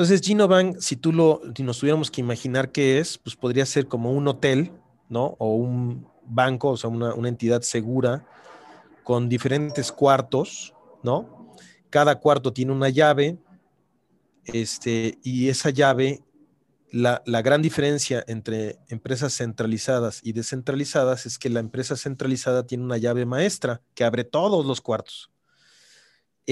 Entonces, Genobank, si tú lo, si nos tuviéramos que imaginar qué es, pues podría ser como un hotel, ¿no? O un banco, o sea, una, una entidad segura con diferentes cuartos, ¿no? Cada cuarto tiene una llave, este, y esa llave la, gran diferencia entre empresas centralizadas y descentralizadas es que la empresa centralizada tiene una llave maestra que abre todos los cuartos.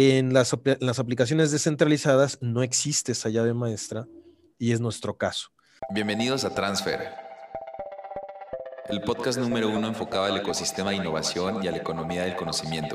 En las, aplicaciones descentralizadas no existe esa llave maestra y es nuestro caso. Bienvenidos a Transfer, el podcast número uno enfocado al ecosistema de innovación y a la economía del conocimiento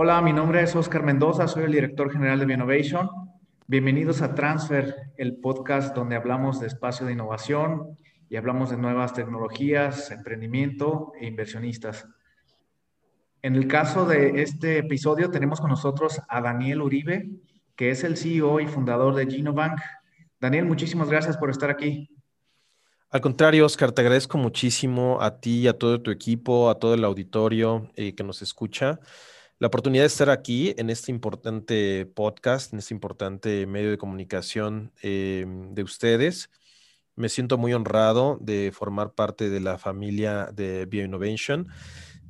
Hola, mi nombre es Oscar Mendoza, soy el director general de Bioinnovation. Bienvenidos a Transfer, el podcast donde hablamos de espacio de innovación y hablamos de nuevas tecnologías, emprendimiento e inversionistas. En el caso de este episodio tenemos con nosotros a Daniel Uribe, que es el CEO y fundador de Genobank. Daniel, muchísimas gracias por estar aquí. Al contrario, Oscar, te agradezco muchísimo a ti, a todo tu equipo, a todo el auditorio eh, que nos escucha la oportunidad de estar aquí en este importante podcast, en este importante medio de comunicación eh, de ustedes. Me siento muy honrado de formar parte de la familia de BioInnovation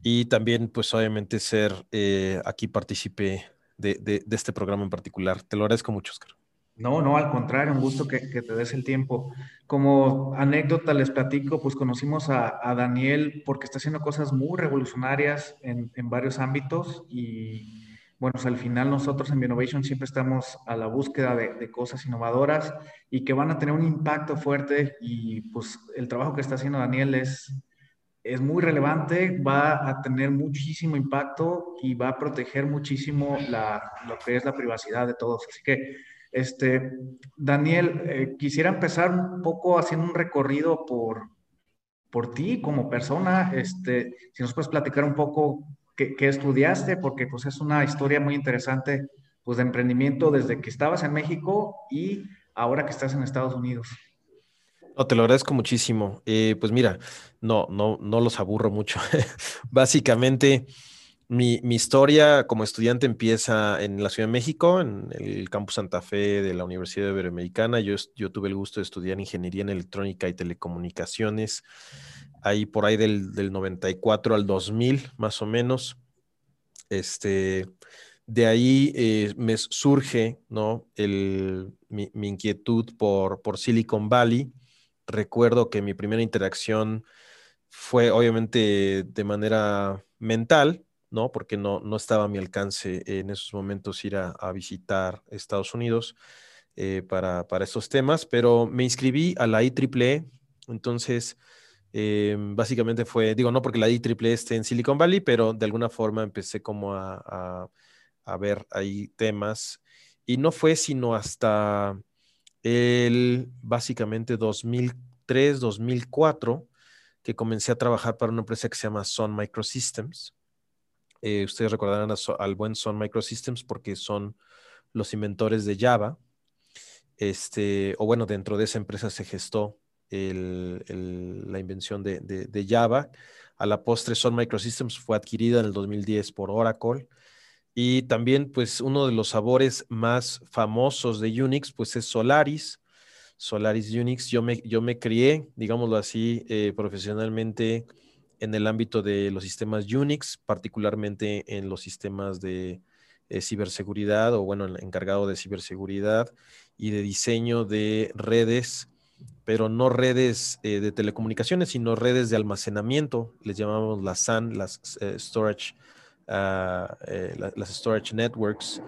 y también, pues, obviamente, ser eh, aquí partícipe de, de este programa en particular. Te lo agradezco mucho, Oscar. No, no, al contrario, un gusto que, te des el tiempo. Como anécdota les platico, pues conocimos a, Daniel porque está haciendo cosas muy revolucionarias en, varios ámbitos y bueno, pues, al final nosotros en Innovation siempre estamos a la búsqueda de, cosas innovadoras y que van a tener un impacto fuerte y pues el trabajo que está haciendo Daniel es, es muy relevante, va a tener muchísimo impacto y va a proteger muchísimo la, lo que es la privacidad de todos. Así que este, Daniel, eh, quisiera empezar un poco haciendo un recorrido por, por ti como persona. Este, si nos puedes platicar un poco qué, estudiaste, porque pues es una historia muy interesante pues, de emprendimiento desde que estabas en México y ahora que estás en Estados Unidos. No, te lo agradezco muchísimo. Eh, pues mira, no, no, no los aburro mucho. Básicamente, mi, historia como estudiante empieza en la Ciudad de México, en el campus Santa Fe de la Universidad Iberoamericana. Yo, yo tuve el gusto de estudiar ingeniería en electrónica y telecomunicaciones, ahí por ahí del, del 94 al 2000, más o menos. Este, de ahí eh, me surge ¿no? El, mi, mi, inquietud por, por Silicon Valley. Recuerdo que mi primera interacción fue obviamente de manera mental, ¿no? Porque no, no estaba a mi alcance en esos momentos ir a, visitar Estados Unidos eh, para, estos temas, pero me inscribí a la IEEE, entonces eh, básicamente fue, digo, no porque la IEEE esté en Silicon Valley, pero de alguna forma empecé como a, ver ahí temas y no fue sino hasta el básicamente 2003, 2004 que comencé a trabajar para una empresa que se llama Sun Microsystems. Eh, ustedes recordarán al buen Sun Microsystems porque son los inventores de Java. Este, o bueno, dentro de esa empresa se gestó la invención de, Java. A la postre, Sun Microsystems fue adquirida en el 2010 por Oracle. Y también, pues, uno de los sabores más famosos de Unix, pues, es Solaris. Solaris Unix. Yo me, yo me crié, digámoslo así, eh, profesionalmente en el ámbito de los sistemas Unix, particularmente en los sistemas de eh, ciberseguridad o bueno, encargado de ciberseguridad y de diseño de redes, pero no redes eh, de telecomunicaciones, sino redes de almacenamiento, les llamamos las SAN, las eh, storage, ah, las storage networks.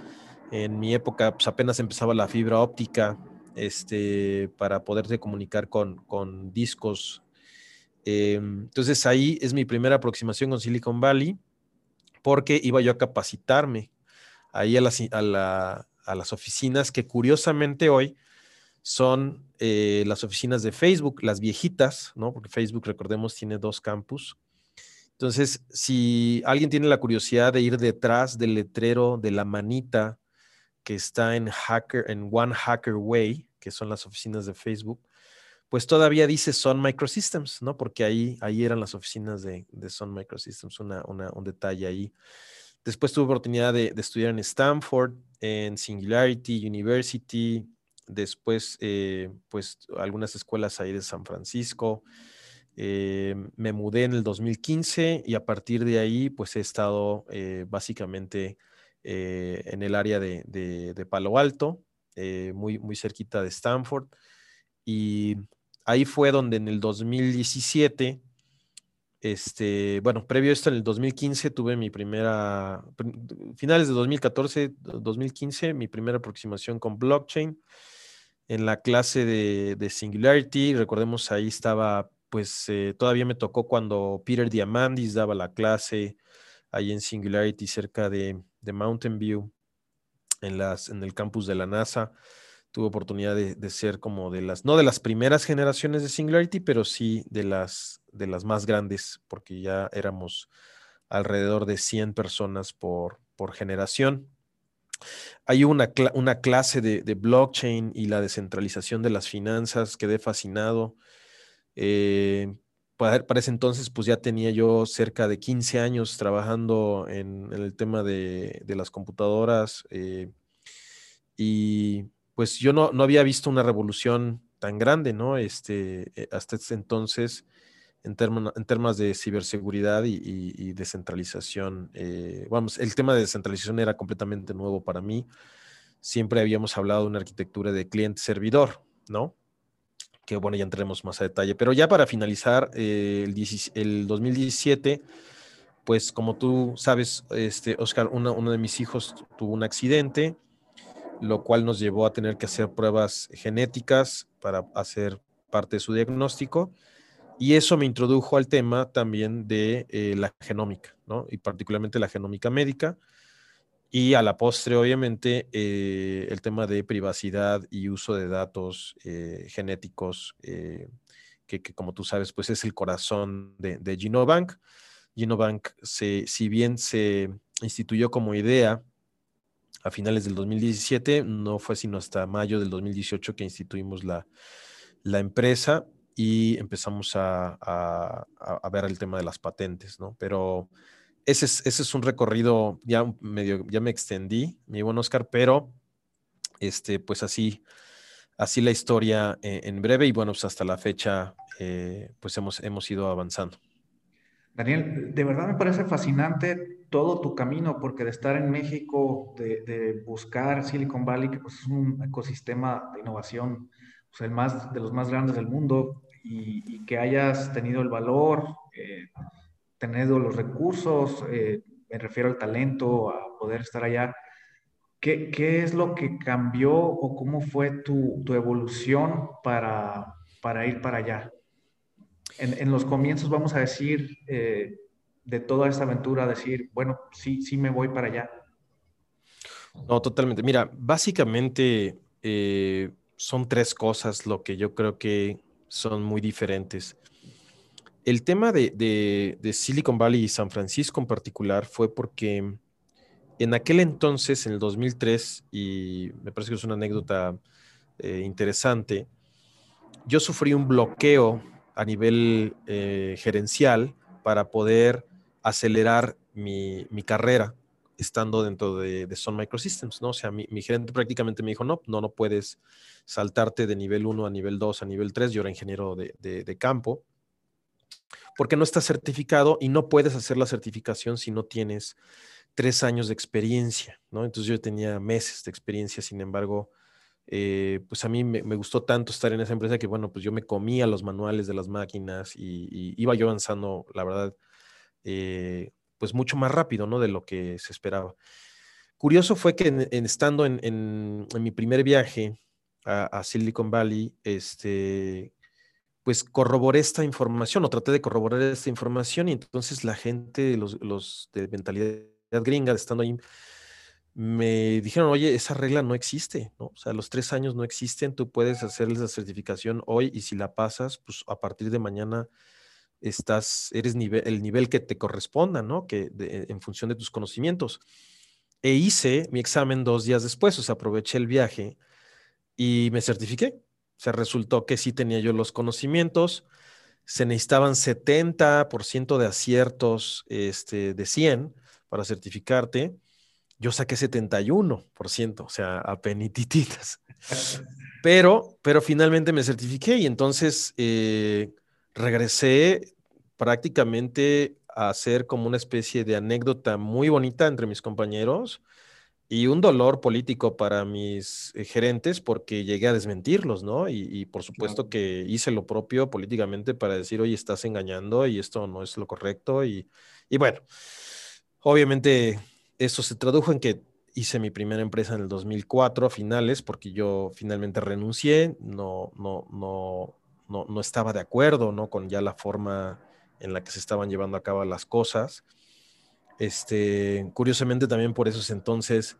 En mi época pues, apenas empezaba la fibra óptica este, para poderse comunicar con, con discos Em, entonces ahí es mi primera aproximación con Silicon Valley porque iba yo a capacitarme ahí a la, a las oficinas que curiosamente hoy son eh, las oficinas de Facebook, las viejitas, ¿no? Porque Facebook, recordemos, tiene dos campus. Entonces, si alguien tiene la curiosidad de ir detrás del letrero de la manita que está en Hacker, en One Hacker Way, que son las oficinas de Facebook, pues todavía dice Sun Microsystems, ¿no? Porque ahí, ahí eran las oficinas de, de Sun Microsystems, una, un detalle ahí. Después tuve oportunidad de, estudiar en Stanford, en Singularity University, después, eh, pues, algunas escuelas ahí de San Francisco. Eh, me mudé en el 2015 y a partir de ahí, pues, he estado eh, básicamente en el área de, de Palo Alto, muy, muy cerquita de Stanford. Y ahí fue donde en el 2017 este, bueno, previo a esto, en el 2015 tuve mi primera, finales de 2014, 2015, mi primera aproximación con blockchain. En la clase de, Singularity, recordemos ahí estaba, pues eh, todavía me tocó cuando Peter Diamandis daba la clase ahí en Singularity cerca de, de Mountain View, en, las, en el campus de la NASA tuve oportunidad de, ser como de las, no de las primeras generaciones de Singularity, pero sí de las, de las más grandes, porque ya éramos alrededor de 100 personas por, por generación. Hay una, una clase de, blockchain y la descentralización de las finanzas, quedé fascinado. Eh, para, ese entonces, pues ya tenía yo cerca de 15 años trabajando en, el tema de, las computadoras eh, y pues yo no, no había visto una revolución tan grande, ¿no? Este, eh, hasta ese entonces, en, en temas de ciberseguridad y, descentralización. Eh, vamos, el tema de descentralización era completamente nuevo para mí. Siempre habíamos hablado de una arquitectura de cliente-servidor, ¿no? Que bueno, ya entremos más a detalle. Pero ya para finalizar, eh, el, el, 2017, pues como tú sabes, este, Oscar, uno de mis hijos tuvo un accidente lo cual nos llevó a tener que hacer pruebas genéticas para hacer parte de su diagnóstico. Y eso me introdujo al tema también de eh, la genómica, ¿no? Y particularmente la genómica médica. Y a la postre, obviamente, eh, el tema de privacidad y uso de datos eh, genéticos, que, como tú sabes, pues es el corazón de, de Genobank. Genobank, se, si bien se instituyó como idea a finales del 2017, no fue sino hasta mayo del 2018 que instituimos la, empresa y empezamos a, ver el tema de las patentes, ¿no? Pero ese es, ese es un recorrido, ya medio, ya me extendí, mi buen Oscar, pero este, pues así, así la historia eh, en breve y bueno, pues hasta la fecha, eh, pues hemos, hemos ido avanzando. Daniel, de verdad me parece fascinante todo tu camino, porque de estar en México, de, buscar Silicon Valley, que pues, es un ecosistema de innovación, pues, el más, de los más grandes del mundo, y, que hayas tenido el valor, eh, tenido los recursos, eh, me refiero al talento, a poder estar allá. ¿Qué, qué es lo que cambió o cómo fue tu, tu evolución para, para ir para allá? en, los comienzos, vamos a decir, eh, de toda esta aventura, decir, bueno, sí, sí me voy para allá? No, totalmente. Mira, básicamente eh, son tres cosas lo que yo creo que son muy diferentes. El tema de, Silicon Valley y San Francisco en particular fue porque en aquel entonces, en el 2003, y me parece que es una anécdota eh, interesante, yo sufrí un bloqueo a nivel eh, gerencial para poder acelerar mi, carrera estando dentro de, de, Sun Microsystems, ¿no? O sea, mi, gerente prácticamente me dijo, no, no, no puedes saltarte de nivel 1 a nivel 2 a nivel 3, yo era ingeniero de, de, campo, porque no estás certificado y no puedes hacer la certificación si no tienes tres años de experiencia, ¿no? Entonces yo tenía meses de experiencia, sin embargo, eh, pues a mí me, gustó tanto estar en esa empresa que, bueno, pues yo me comía los manuales de las máquinas y, iba yo avanzando, la verdad, eh, pues mucho más rápido, ¿no? De lo que se esperaba. Curioso fue que en, estando en, mi primer viaje a, Silicon Valley, este, pues corroboré esta información o traté de corroborar esta información y entonces la gente, los, los de mentalidad gringa, estando ahí, me dijeron, oye, esa regla no existe, ¿no? O sea, los tres años no existen, tú puedes hacerles la certificación hoy y si la pasas, pues a partir de mañana estás, eres nivel, el nivel que te corresponda, ¿no? Que en función de tus conocimientos. E hice mi examen dos días después, o sea, aproveché el viaje y me certifiqué. O sea, resultó que sí tenía yo los conocimientos, se necesitaban 70% de aciertos este, de 100 para certificarte. Yo saqué 71%, o sea, a penitititas. Pero, pero finalmente me certifiqué y entonces eh, regresé prácticamente a hacer como una especie de anécdota muy bonita entre mis compañeros y un dolor político para mis eh, gerentes porque llegué a desmentirlos, ¿no? Y, por supuesto que hice lo propio políticamente para decir, oye, estás engañando y esto no es lo correcto. Y, y bueno, obviamente eso se tradujo en que hice mi primera empresa en el 2004 a finales porque yo finalmente renuncié, no, no, no, no, no estaba de acuerdo, ¿no? Con ya la forma en la que se estaban llevando a cabo las cosas. Este, curiosamente también por esos entonces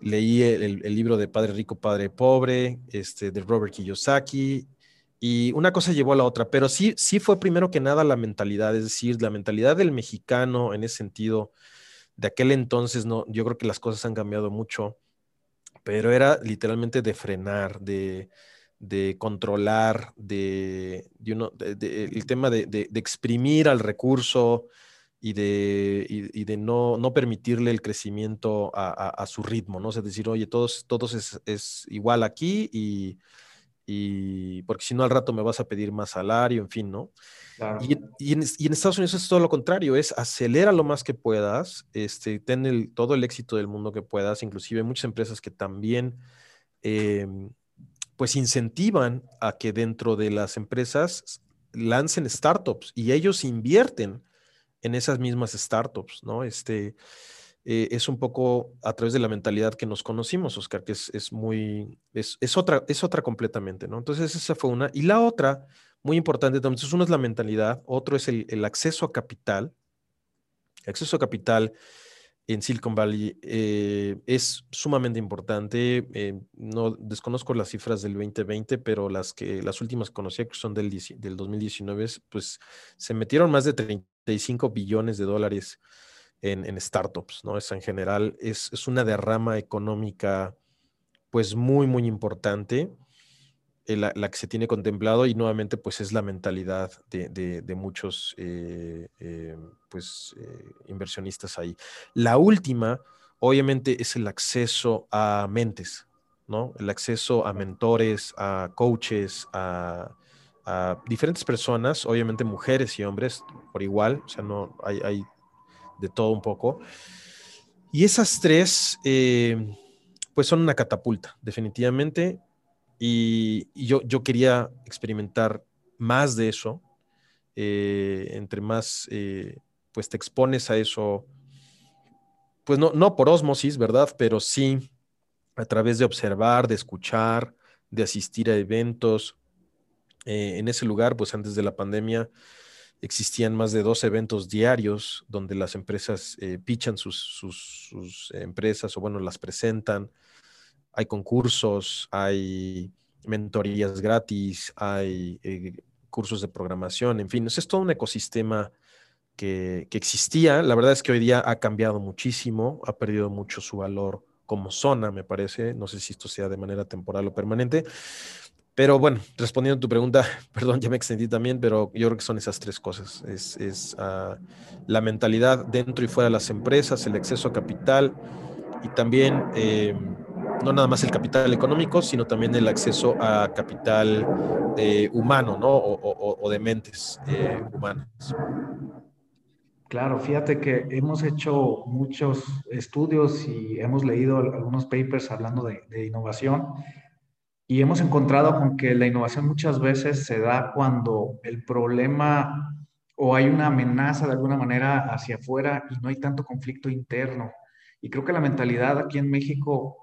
leí el, libro de Padre Rico, Padre Pobre, este, de Robert Kiyosaki, y una cosa llevó a la otra, pero sí, sí fue primero que nada la mentalidad, es decir, la mentalidad del mexicano en ese sentido, de aquel entonces, no, yo creo que las cosas han cambiado mucho, pero era literalmente de frenar, de, controlar, de, el tema de, exprimir al recurso, y de, y, de no, no, permitirle el crecimiento a, a, su ritmo, ¿no? Sea, decir, oye, todos, todos es, es igual aquí y, y, porque si no al rato me vas a pedir más salario, en fin, ¿no? Y, y, en, y, en, Estados Unidos es todo lo contrario, es acelera lo más que puedas, este, ten el, todo el éxito del mundo que puedas, inclusive muchas empresas que también... Em, pues incentivan a que dentro de las empresas lancen startups y ellos invierten en esas mismas startups, ¿no? Este, eh, es un poco a través de la mentalidad que nos conocimos, Oscar, que es, muy, es, otra, es otra completamente, ¿no? Entonces esa fue una. Y la otra, muy importante, entonces uno es la mentalidad, otro es el, el acceso a capital. Acceso a capital en Silicon Valley eh, es sumamente importante. Eh, no desconozco las cifras del 2020, pero las que las últimas que conocí, que son del, del 2019, pues se metieron más de 35 billones de dólares en, en startups, ¿no? Es en general, es, es, una derrama económica pues muy, muy importante. Eh, la, que se tiene contemplado y nuevamente pues es la mentalidad de, muchos eh, eh, pues inversionistas ahí. La última obviamente es el acceso a mentes, ¿no? El acceso a mentores, a coaches, a, diferentes personas, obviamente mujeres y hombres por igual, o sea, no hay, hay de todo un poco. Y esas tres, pues son una catapulta, definitivamente. Y, yo, yo, quería experimentar más de eso. Eh, entre más, eh, pues te expones a eso, pues no, no por osmosis, ¿verdad? Pero sí a través de observar, de escuchar, de asistir a eventos. Eh, en ese lugar, pues antes de la pandemia, existían más de dos eventos diarios donde las empresas pichan sus, sus, sus, empresas o bueno, las presentan hay concursos, hay mentorías gratis, hay eh, cursos de programación, en fin, es todo un ecosistema que, existía. La verdad es que hoy día ha cambiado muchísimo, ha perdido mucho su valor como zona, me parece. No sé si esto sea de manera temporal o permanente. Pero bueno, respondiendo a tu pregunta, perdón, ya me extendí también, pero yo creo que son esas tres cosas. Es, ah, la mentalidad dentro y fuera de las empresas, el acceso a capital y también eh, no nada más el capital económico, sino también el acceso a capital eh, humano, ¿no? O, de mentes eh, humanas. Claro, fíjate que hemos hecho muchos estudios y hemos leído algunos papers hablando de, de innovación y hemos encontrado con que la innovación muchas veces se da cuando el problema o hay una amenaza de alguna manera hacia afuera y no hay tanto conflicto interno. Y creo que la mentalidad aquí en México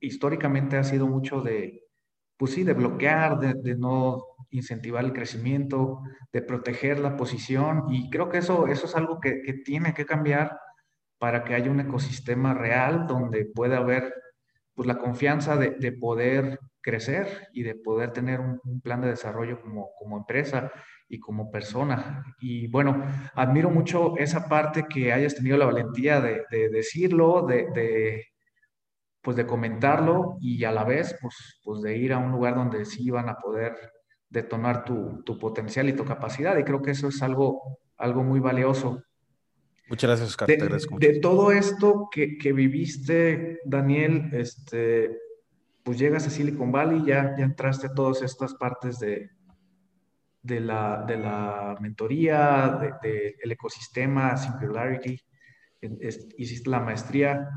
históricamente ha sido mucho de, pues sí, de bloquear, de, no incentivar el crecimiento, de proteger la posición y creo que eso, eso es algo que, tiene que cambiar para que haya un ecosistema real donde pueda haber pues, la confianza de, poder crecer y de poder tener un, plan de desarrollo como, como empresa y como persona. Y bueno, admiro mucho esa parte que hayas tenido la valentía de, decirlo, de, pues de comentarlo y a la vez pues, pues de ir a un lugar donde sí iban a poder detonar tu, tu potencial y tu capacidad. Y creo que eso es algo, algo muy valioso. Muchas gracias, Oscar. De, te de todo esto que, que, viviste, Daniel, este, pues llegas a Silicon Valley, ya, ya entraste a todas estas partes de, de la, de la mentoría, del de, ecosistema, Singularity, hiciste la maestría.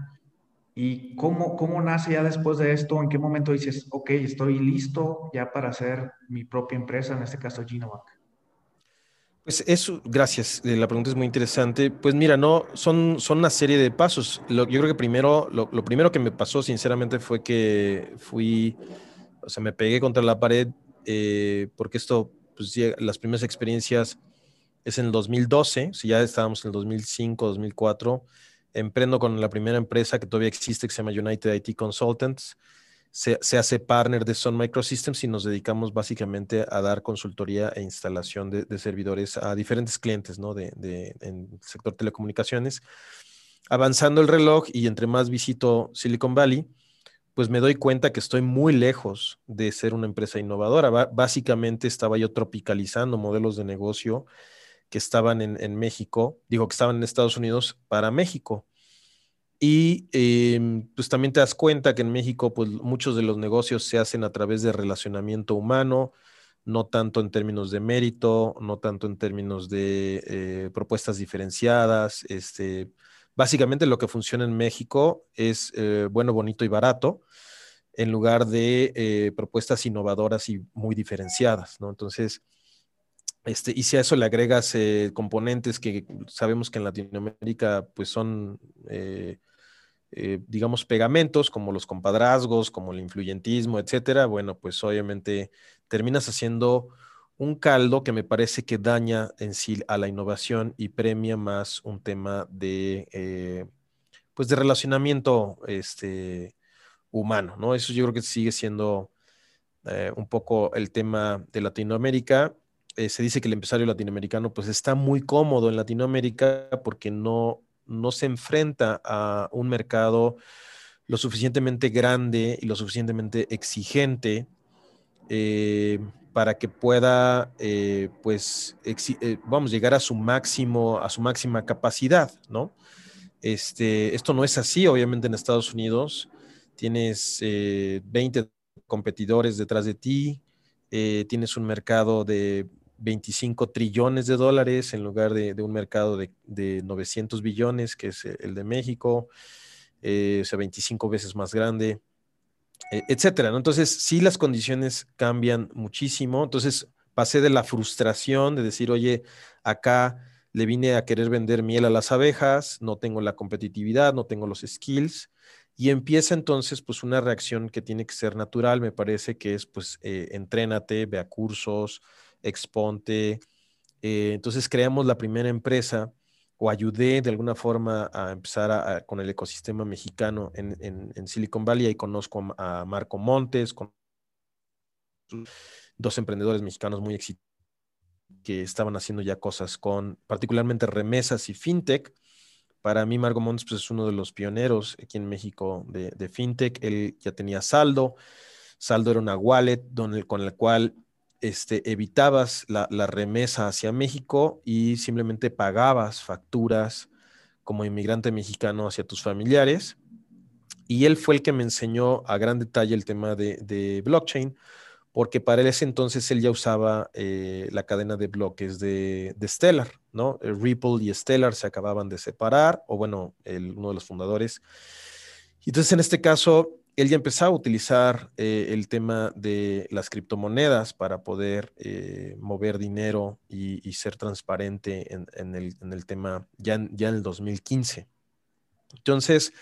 ¿Y cómo, cómo nace ya después de esto? ¿En qué momento dices, ok, estoy listo ya para hacer mi propia empresa, en este caso Genovac? Pues eso, gracias. Eh, la pregunta es muy interesante. Pues mira, no, son, son una serie de pasos. Lo, yo creo que primero, lo, lo, primero que me pasó, sinceramente, fue que fui, o sea, me pegué contra la pared, eh, porque esto pues las primeras experiencias es en el 2012, si ya estábamos en el 2005, 2004, emprendo con la primera empresa que todavía existe, que se llama United IT Consultants. Se, hace partner de Sun Microsystems y nos dedicamos básicamente a dar consultoría e instalación de, servidores a diferentes clientes ¿no? de, de, en el sector telecomunicaciones. Avanzando el reloj y entre más visito Silicon Valley, pues me doy cuenta que estoy muy lejos de ser una empresa innovadora. básicamente estaba yo tropicalizando modelos de negocio que estaban en, México, digo que estaban en Estados Unidos para México. Y em, pues también te das cuenta que en México pues muchos de los negocios se hacen a través de relacionamiento humano, no tanto en términos de mérito, no tanto en términos de eh, propuestas diferenciadas, este, Básicamente lo que funciona en México es eh, bueno, bonito y barato, en lugar de eh, propuestas innovadoras y muy diferenciadas, ¿no? Entonces, este, y si a eso le agregas eh, componentes que sabemos que en Latinoamérica pues son, eh, eh, digamos, pegamentos como los compadrazgos, como el influyentismo, etcétera, bueno, pues obviamente terminas haciendo un caldo que me parece que daña en sí a la innovación y premia más un tema de, pues de relacionamiento este, humano, ¿no? Eso yo creo que sigue siendo un poco el tema de Latinoamérica. Eh, se dice que el empresario latinoamericano pues está muy cómodo en Latinoamérica porque no, no se enfrenta a un mercado lo suficientemente grande y lo suficientemente exigente eh, para que pueda, eh, pues, vamos, llegar a su máximo, a su máxima capacidad, ¿no? Este, esto no es así, obviamente, en Estados Unidos. Tienes 20 eh, competidores detrás de ti, tienes un mercado de 25 trillones de dólares en lugar de, un mercado de, de, 900 billones, que es el de México, o sea, 25 veces más grande. E, etcétera. Entonces, sí, las condiciones cambian muchísimo. Entonces, pasé de la frustración de decir, oye, acá le vine a querer vender miel a las abejas, no tengo la competitividad, no tengo los skills. Y empieza entonces, pues, una reacción que tiene que ser natural, me parece que es, pues, eh, entrénate, vea cursos, exponte. Eh, entonces, creamos la primera empresa o ayudé de alguna forma a empezar con el ecosistema mexicano en, Silicon Valley. y conozco a Marco Montes, con dos emprendedores mexicanos muy exitosos que estaban haciendo ya cosas con particularmente remesas y fintech. Para mí, Marco Montes pues, es uno de los pioneros aquí en México de, fintech. Él ya tenía saldo. Saldo era una wallet con la cual este, evitabas la, remesa hacia México y simplemente pagabas facturas como inmigrante mexicano hacia tus familiares. Y él fue el que me enseñó a gran detalle el tema de, blockchain, porque para ese entonces él ya usaba eh, la cadena de bloques de, Stellar, ¿no? Ripple y Stellar se acababan de separar, o bueno, uno de los fundadores. Entonces en este caso, él ya empezaba a utilizar eh, el tema de las criptomonedas para poder eh, mover dinero y, ser transparente en, el, tema ya, ya en el 2015. Entonces,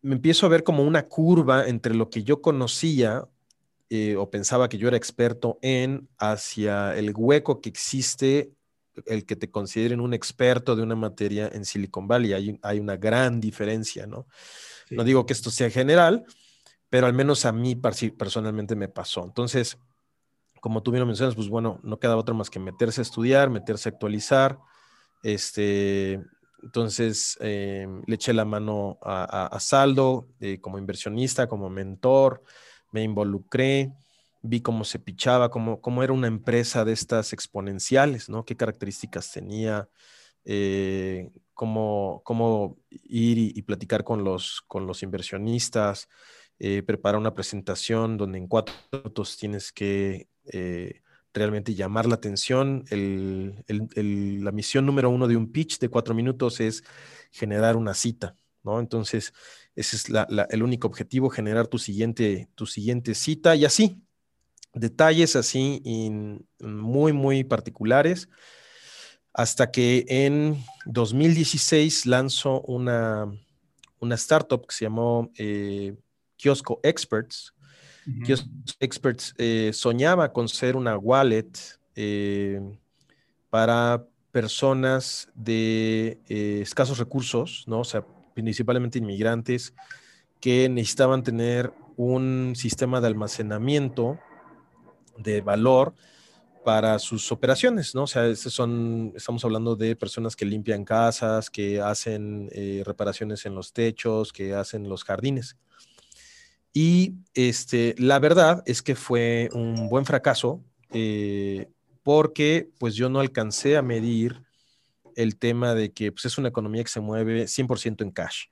me empiezo a ver como una curva entre lo que yo conocía eh, o pensaba que yo era experto en hacia el hueco que existe el que te consideren un experto de una materia en Silicon Valley. Hay, hay una gran diferencia, ¿no? No digo que esto sea general, pero al menos a mí personalmente me pasó. Entonces, como tú bien lo mencionas, pues bueno, no queda otra más que meterse a estudiar, meterse a actualizar. Este, entonces, eh, le eché la mano a, Saldo eh, como inversionista, como mentor, me involucré, vi cómo se pichaba, cómo, cómo era una empresa de estas exponenciales, ¿no? Qué características tenía, eh, cómo, cómo, ir y, platicar con los, con los inversionistas, preparar una presentación donde en cuatro minutos tienes que realmente llamar la atención. la misión número uno de un pitch de cuatro minutos es generar una cita, ¿no? Entonces, ese es el único objetivo, generar tu siguiente, tu siguiente cita y así, detalles así muy, muy particulares. Hasta que en 2016 lanzó una, una startup que se llamó eh, Kiosco Experts, que Experts eh, soñaba con ser una wallet eh, para personas de eh, escasos recursos, ¿no? O sea, principalmente inmigrantes que necesitaban tener un sistema de almacenamiento de valor para sus operaciones, ¿no? O sea, son, estamos hablando de personas que limpian casas, que hacen reparaciones en los techos, que hacen los jardines. Y este, la verdad es que fue un buen fracaso eh, porque pues yo no alcancé a medir el tema de que pues, es una economía que se mueve 100% en cash,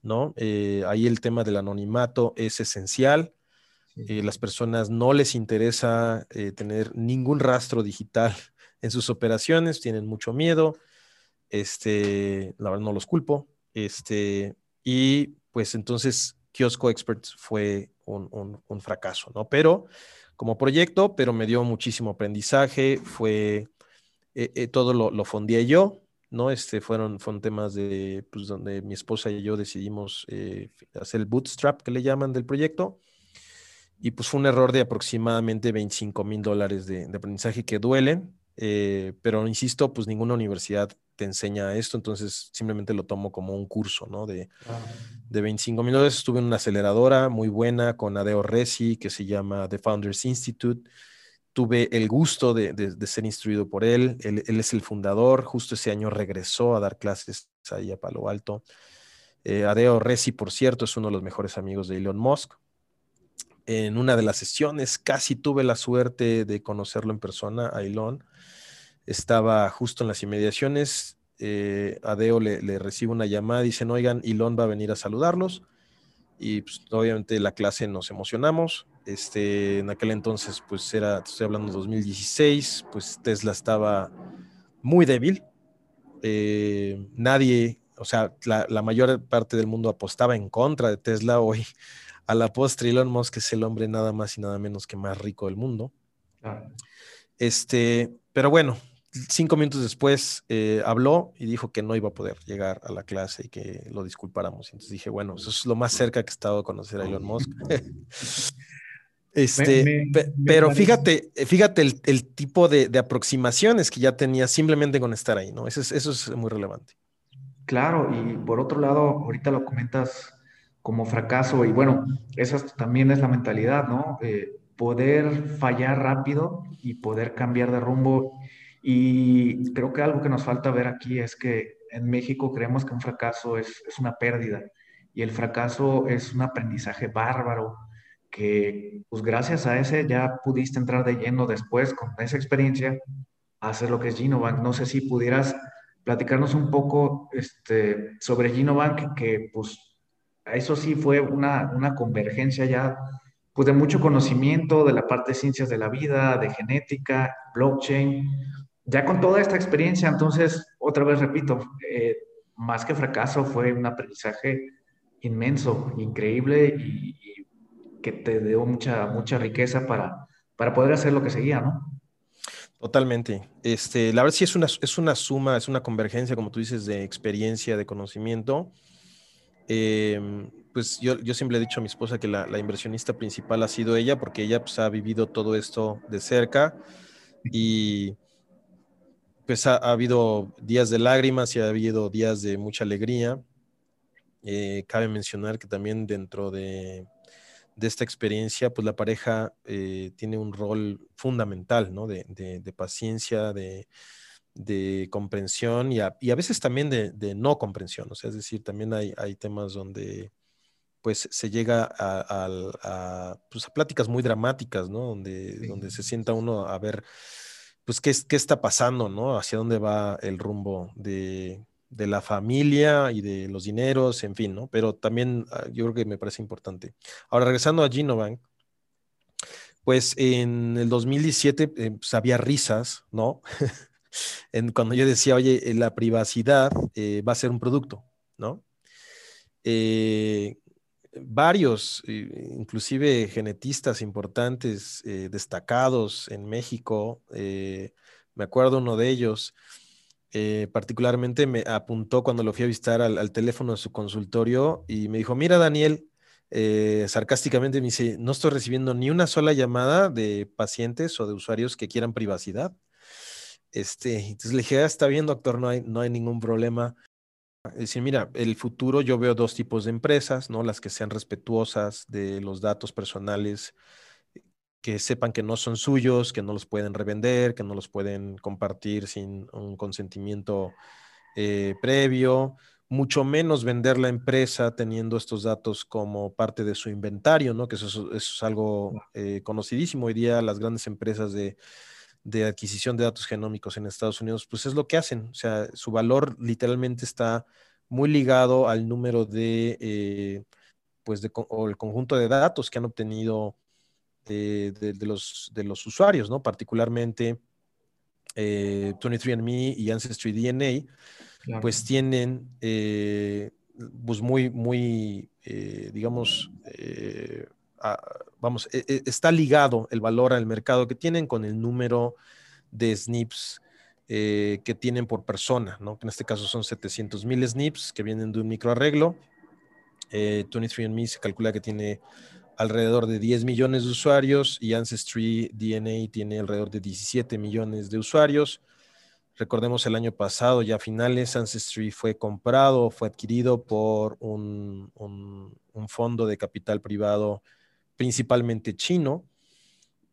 ¿no? Eh, ahí el tema del anonimato es esencial. Eh, las personas no les interesa tener ningún rastro digital en sus operaciones, tienen mucho miedo. Este, la verdad no los culpo. Este, y pues entonces Kiosco Experts fue un, fracaso, ¿no? Pero como proyecto, pero me dio muchísimo aprendizaje, fue, eh, eh, todo lo, lo yo, ¿no? Este, fueron, fueron temas de, pues, donde mi esposa y yo decidimos eh, hacer el bootstrap, que le llaman, del proyecto. Y pues fue un error de aproximadamente 25 mil dólares de, aprendizaje que duelen, pero insisto, pues ninguna universidad te enseña esto, entonces simplemente lo tomo como un curso, ¿no? De, de 25 mil dólares. Estuve en una aceleradora muy buena con Adeo Resi, que se llama The Founders Institute. Tuve el gusto de, de, ser instruido por él. él. es el fundador. Justo ese año regresó a dar clases ahí a Palo Alto. Eh, Adeo Resi, por cierto, es uno de los mejores amigos de Elon Musk. En una de las sesiones casi tuve la suerte de conocerlo en persona a Elon estaba justo en las inmediaciones. Eh, Adeo le, recibe una llamada, dicen, oigan, Elon va a venir a saludarlos. Y pues, obviamente la clase nos emocionamos. Este, en aquel entonces, pues era, estoy hablando de 2016, pues Tesla estaba muy débil. Eh, nadie, o sea, la, mayor parte del mundo apostaba en contra de Tesla. Hoy, a la postre, Elon Musk es el hombre nada más y nada menos que más rico del mundo. Este, pero bueno, cinco minutos después eh, habló y dijo que no iba a poder llegar a la clase y que lo disculpáramos. Entonces dije, bueno, eso es lo más cerca que he estado de conocer a Elon Musk. este, pero fíjate, fíjate el, tipo de, aproximaciones que ya tenía simplemente con estar ahí, ¿no? Eso es, eso es muy relevante. Claro, y por otro lado, ahorita lo comentas como fracaso y bueno, esa también es la mentalidad, ¿no? Eh, poder fallar rápido y poder cambiar de rumbo y creo que algo que nos falta ver aquí es que en México creemos que un fracaso es, es una pérdida y el fracaso es un aprendizaje bárbaro que pues gracias a ese ya pudiste entrar de lleno después con esa experiencia a hacer lo que es Ginobank. No sé si pudieras platicarnos un poco este, sobre Ginobank, que pues eso sí fue una, una convergencia ya pues de mucho conocimiento de la parte de ciencias de la vida, de genética, blockchain, ya con toda esta experiencia, entonces, otra vez repito, eh, más que fracaso, fue un aprendizaje inmenso, increíble y, que te dio mucha, mucha riqueza para, para poder hacer lo que seguía, ¿no? Totalmente. Este, la verdad sí es una, es una suma, es una convergencia, como tú dices, de experiencia, de conocimiento. Em, pues yo, yo, siempre he dicho a mi esposa que la, la inversionista principal ha sido ella, porque ella pues, ha vivido todo esto de cerca y pues ha, habido días de lágrimas y ha habido días de mucha alegría. Eh, cabe mencionar que también dentro de, esta experiencia, pues la pareja eh, tiene un rol fundamental, ¿no? De, paciencia, de, comprensión y a, veces también de, no comprensión. O sea, es decir, también hay, temas donde pues se llega a, pues, pláticas muy dramáticas, ¿no? Donde, donde se sienta uno a ver pues, ¿qué, qué está pasando, ¿no? Hacia dónde va el rumbo de, la familia y de los dineros, en fin, ¿no? Pero también ah, yo creo que me parece importante. Ahora, regresando a Genobank, pues en el 2017 eh, pues, había risas, ¿no? en, cuando yo decía, oye, la privacidad eh, va a ser un producto, ¿no? Eh, varios, eh, inclusive genetistas importantes, eh, destacados en México. Eh, me acuerdo uno de ellos, particularmente me apuntó cuando lo fui a visitar al, teléfono de su consultorio y me dijo, mira Daniel, sarcásticamente me dice, no estoy recibiendo ni una sola llamada de pacientes o de usuarios que quieran privacidad. Este, entonces le dije, ah, está bien, doctor, no hay, no hay ningún problema. Es decir, mira, el futuro yo veo dos tipos de empresas, ¿no? Las que sean respetuosas de los datos personales, que sepan que no son suyos, que no los pueden revender, que no los pueden compartir sin un consentimiento eh, previo, mucho menos vender la empresa teniendo estos datos como parte de su inventario, ¿no? Que eso, es algo eh, conocidísimo. Hoy día las grandes empresas de de adquisición de datos genómicos en Estados Unidos, pues es lo que hacen. O sea, su valor literalmente está muy ligado al número de, eh, pues de, o el conjunto de datos que han obtenido de, los, de los usuarios, ¿no? Particularmente 23andMe eh, y Ancestry DNA, pues tienen, eh, pues muy, muy, digamos, vamos, e, e, está ligado el valor al mercado que tienen con el número de SNPs eh, que tienen por persona, ¿no? En este caso son 700 mil SNPs que vienen de un microarreglo. Eh, 23andMe se calcula que tiene alrededor de 10 millones de usuarios y Ancestry DNA tiene alrededor de 17 millones de usuarios. Recordemos el año pasado, ya a finales, Ancestry fue comprado, fue adquirido por un, un fondo de capital privado principalmente chino,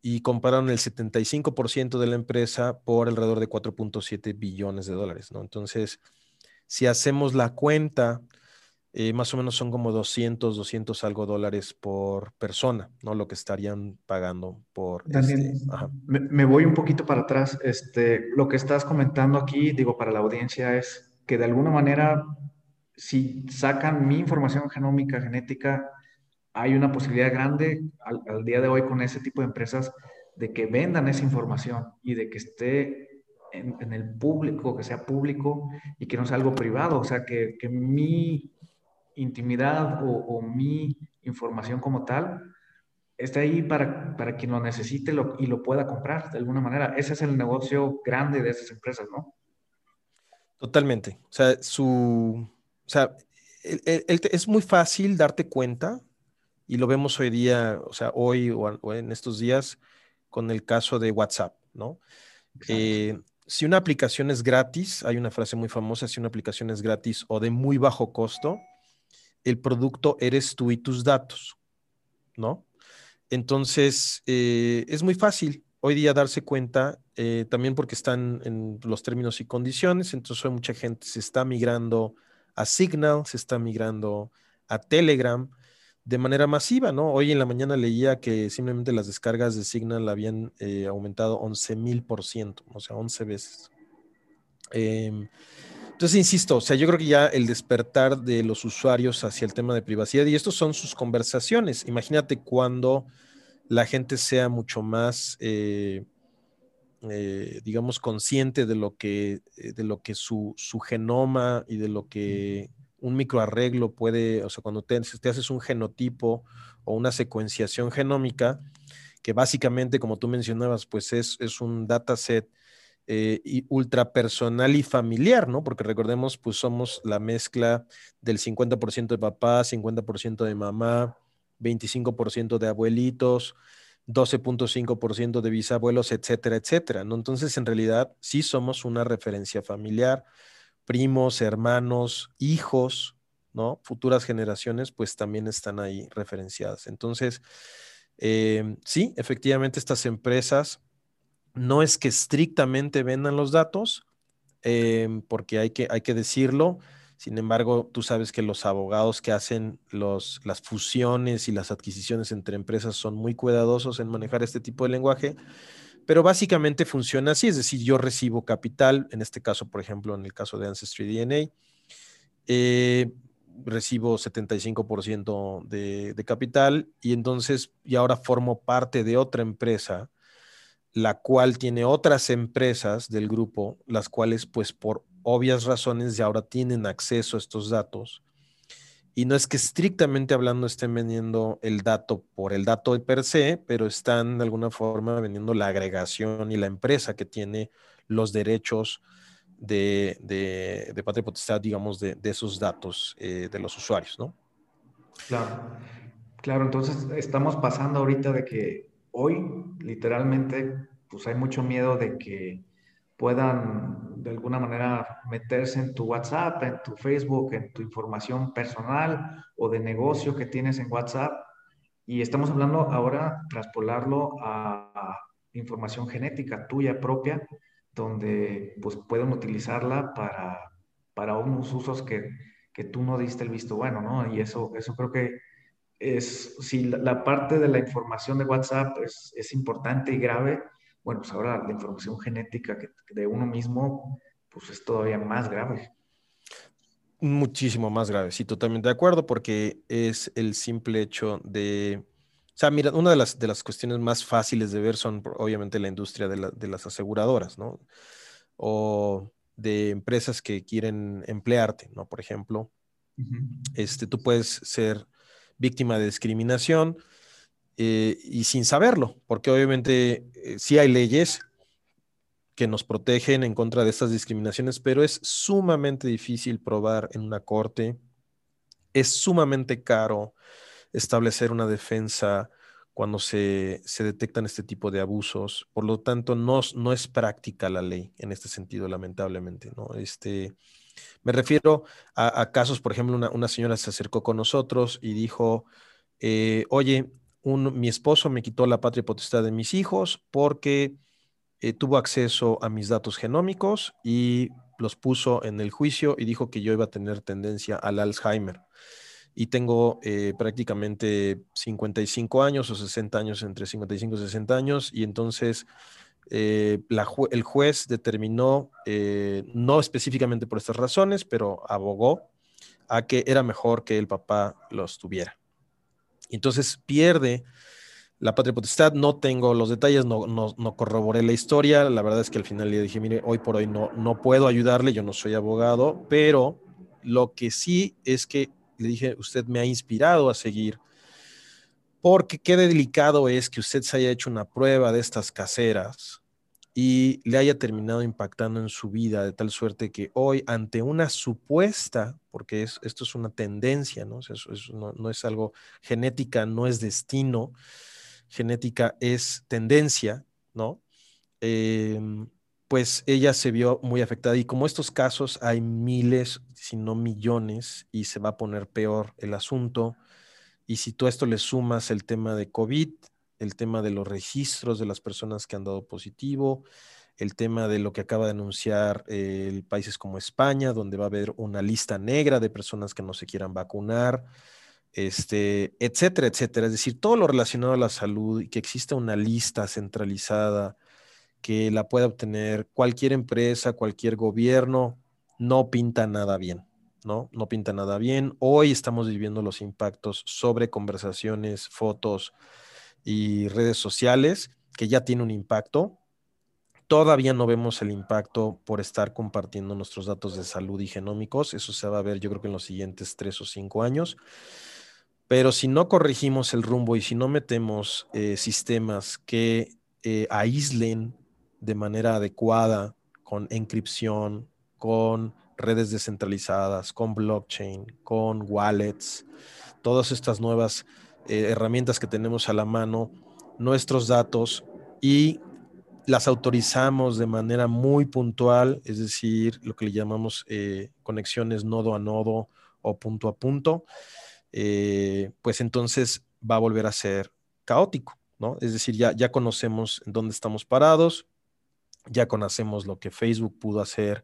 y compraron el 75% de la empresa por alrededor de 4.7 billones de dólares, ¿no? Entonces, si hacemos la cuenta, eh, más o menos son como 200, 200 algo dólares por persona, ¿no? Lo que estarían pagando por... Daniel, este, me, me, voy un poquito para atrás. Este, lo que estás comentando aquí, digo, para la audiencia es que de alguna manera, si sacan mi información genómica, genética, hay una posibilidad grande al, día de hoy con ese tipo de empresas de que vendan esa información y de que esté en, el público, que sea público y que no sea algo privado. O sea, que, mi intimidad o, mi información como tal esté ahí para, para quien lo necesite y lo pueda comprar de alguna manera. Ese es el negocio grande de esas empresas, ¿no? Totalmente. O sea, su, o sea, es muy fácil darte cuenta y lo vemos hoy día, o sea, hoy o, en estos días con el caso de WhatsApp, ¿no? Eh, si una aplicación es gratis, hay una frase muy famosa, si una aplicación es gratis o de muy bajo costo, el producto eres tú y tus datos, ¿no? Entonces, eh, es muy fácil hoy día darse cuenta, eh, también porque están en los términos y condiciones, entonces mucha gente se está migrando a Signal, se está migrando a Telegram, de manera masiva, ¿no? Hoy en la mañana leía que simplemente las descargas de Signal habían eh, aumentado 11 mil por ciento, o sea, 11 veces. Em, entonces, insisto, o sea, yo creo que ya el despertar de los usuarios hacia el tema de privacidad, y estos son sus conversaciones. Imagínate cuando la gente sea mucho más, eh, eh, digamos, consciente de lo que, de lo que su, su genoma y de lo que un microarreglo puede, o sea, cuando te, haces un genotipo o una secuenciación genómica, que básicamente, como tú mencionabas, pues es, es un dataset eh, ultra personal y familiar, ¿no? Porque recordemos, pues somos la mezcla del 50% de papá, 50% de mamá, 25% de abuelitos, 12.5% de bisabuelos, etcétera, etcétera. ¿no? Entonces, en realidad, sí somos una referencia familiar, primos, hermanos, hijos, ¿no? Futuras generaciones, pues también están ahí referenciadas. Entonces, em, sí, efectivamente, estas empresas no es que estrictamente vendan los datos, em, porque hay que, hay que decirlo, sin embargo, tú sabes que los abogados que hacen las fusiones y las adquisiciones entre empresas son muy cuidadosos en manejar este tipo de lenguaje, pero básicamente funciona así, es decir, yo recibo capital, en este caso, por ejemplo, en el caso de Ancestry DNA, eh, recibo 75% de, de capital y entonces, y ahora formo parte de otra empresa la cual tiene otras empresas del grupo, las cuales pues por obvias razones ya ahora tienen acceso a estos datos. Y no es que estrictamente hablando estén vendiendo el dato por el dato de per se, pero están de alguna forma vendiendo la agregación y la empresa que tiene los derechos de, de, patria potestad, digamos, de, esos datos eh, de los usuarios, ¿no? Claro, claro, entonces estamos pasando ahorita de que hoy literalmente pues hay mucho miedo de que puedan de alguna manera meterse en tu WhatsApp, en tu Facebook, en tu información personal o de negocio que tienes en WhatsApp. Y estamos hablando ahora, traspolarlo a, información genética tuya propia, donde pues pueden utilizarla para, para unos usos que, que tú no diste el visto bueno, ¿no? Y eso, eso creo que es, si la, parte de la información de WhatsApp es, es importante y grave, bueno, pues ahora la información genética de uno mismo, pues es todavía más grave. Muchísimo más grave, sí, totalmente de acuerdo, porque es el simple hecho de... O sea, mira, una de las, de las cuestiones más fáciles de ver son obviamente la industria de, las aseguradoras, ¿no? O de empresas que quieren emplearte, ¿no? Por ejemplo, este, tú puedes ser víctima de discriminación, eh, y sin saberlo, porque obviamente eh, sí hay leyes que nos protegen en contra de estas discriminaciones, pero es sumamente difícil probar en una corte, es sumamente caro establecer una defensa cuando se, detectan este tipo de abusos, por lo tanto no, no es práctica la ley en este sentido, lamentablemente, ¿no? Este, me refiero a, casos, por ejemplo, una, señora se acercó con nosotros y dijo, eh, oye, mi esposo me quitó la patria potestad de mis hijos porque eh, tuvo acceso a mis datos genómicos y los puso en el juicio y dijo que yo iba a tener tendencia al Alzheimer. Y tengo eh, prácticamente 55 años o 60 años, entre 55 y 60 años, y entonces eh, el juez determinó, no específicamente por estas razones, pero abogó a que era mejor que el papá los tuviera. Entonces pierde la patria potestad. No tengo los detalles, no, no, corroboré la historia. La verdad es que al final le dije, mire, hoy por hoy no, no puedo ayudarle, yo no soy abogado, pero lo que sí es que le dije, usted me ha inspirado a seguir, porque qué delicado es que usted se haya hecho una prueba de estas caseras y le haya terminado impactando en su vida de tal suerte que hoy ante una supuesta, porque esto es una tendencia, ¿no? no, es algo genética, no es destino, genética es tendencia, ¿no? Em, pues ella se vio muy afectada y como estos casos hay miles, si no millones, y se va a poner peor el asunto, y si tú esto le sumas el tema de COVID, el tema de los registros de las personas que han dado positivo, el tema de lo que acaba de anunciar eh, países como España, donde va a haber una lista negra de personas que no se quieran vacunar, este, etcétera, etcétera. Es decir, todo lo relacionado a la salud y que exista una lista centralizada que la pueda obtener cualquier empresa, cualquier gobierno, no pinta nada bien. ¿no? No pinta nada bien. Hoy estamos viviendo los impactos sobre conversaciones, fotos, y redes sociales, que ya tiene un impacto. Todavía no vemos el impacto por estar compartiendo nuestros datos de salud y genómicos. Eso se va a ver yo creo que en los siguientes tres o cinco años. Pero si no corregimos el rumbo y si no metemos eh, sistemas que eh, aíslen de manera adecuada con encripción, con redes descentralizadas, con blockchain, con wallets, todas estas nuevas eh, herramientas que tenemos a la mano nuestros datos y las autorizamos de manera muy puntual, es decir, lo que le llamamos eh, conexiones nodo a nodo o punto a punto, eh, pues entonces va a volver a ser caótico, ¿no? Es decir, ya, ya conocemos dónde estamos parados, ya conocemos lo que Facebook pudo hacer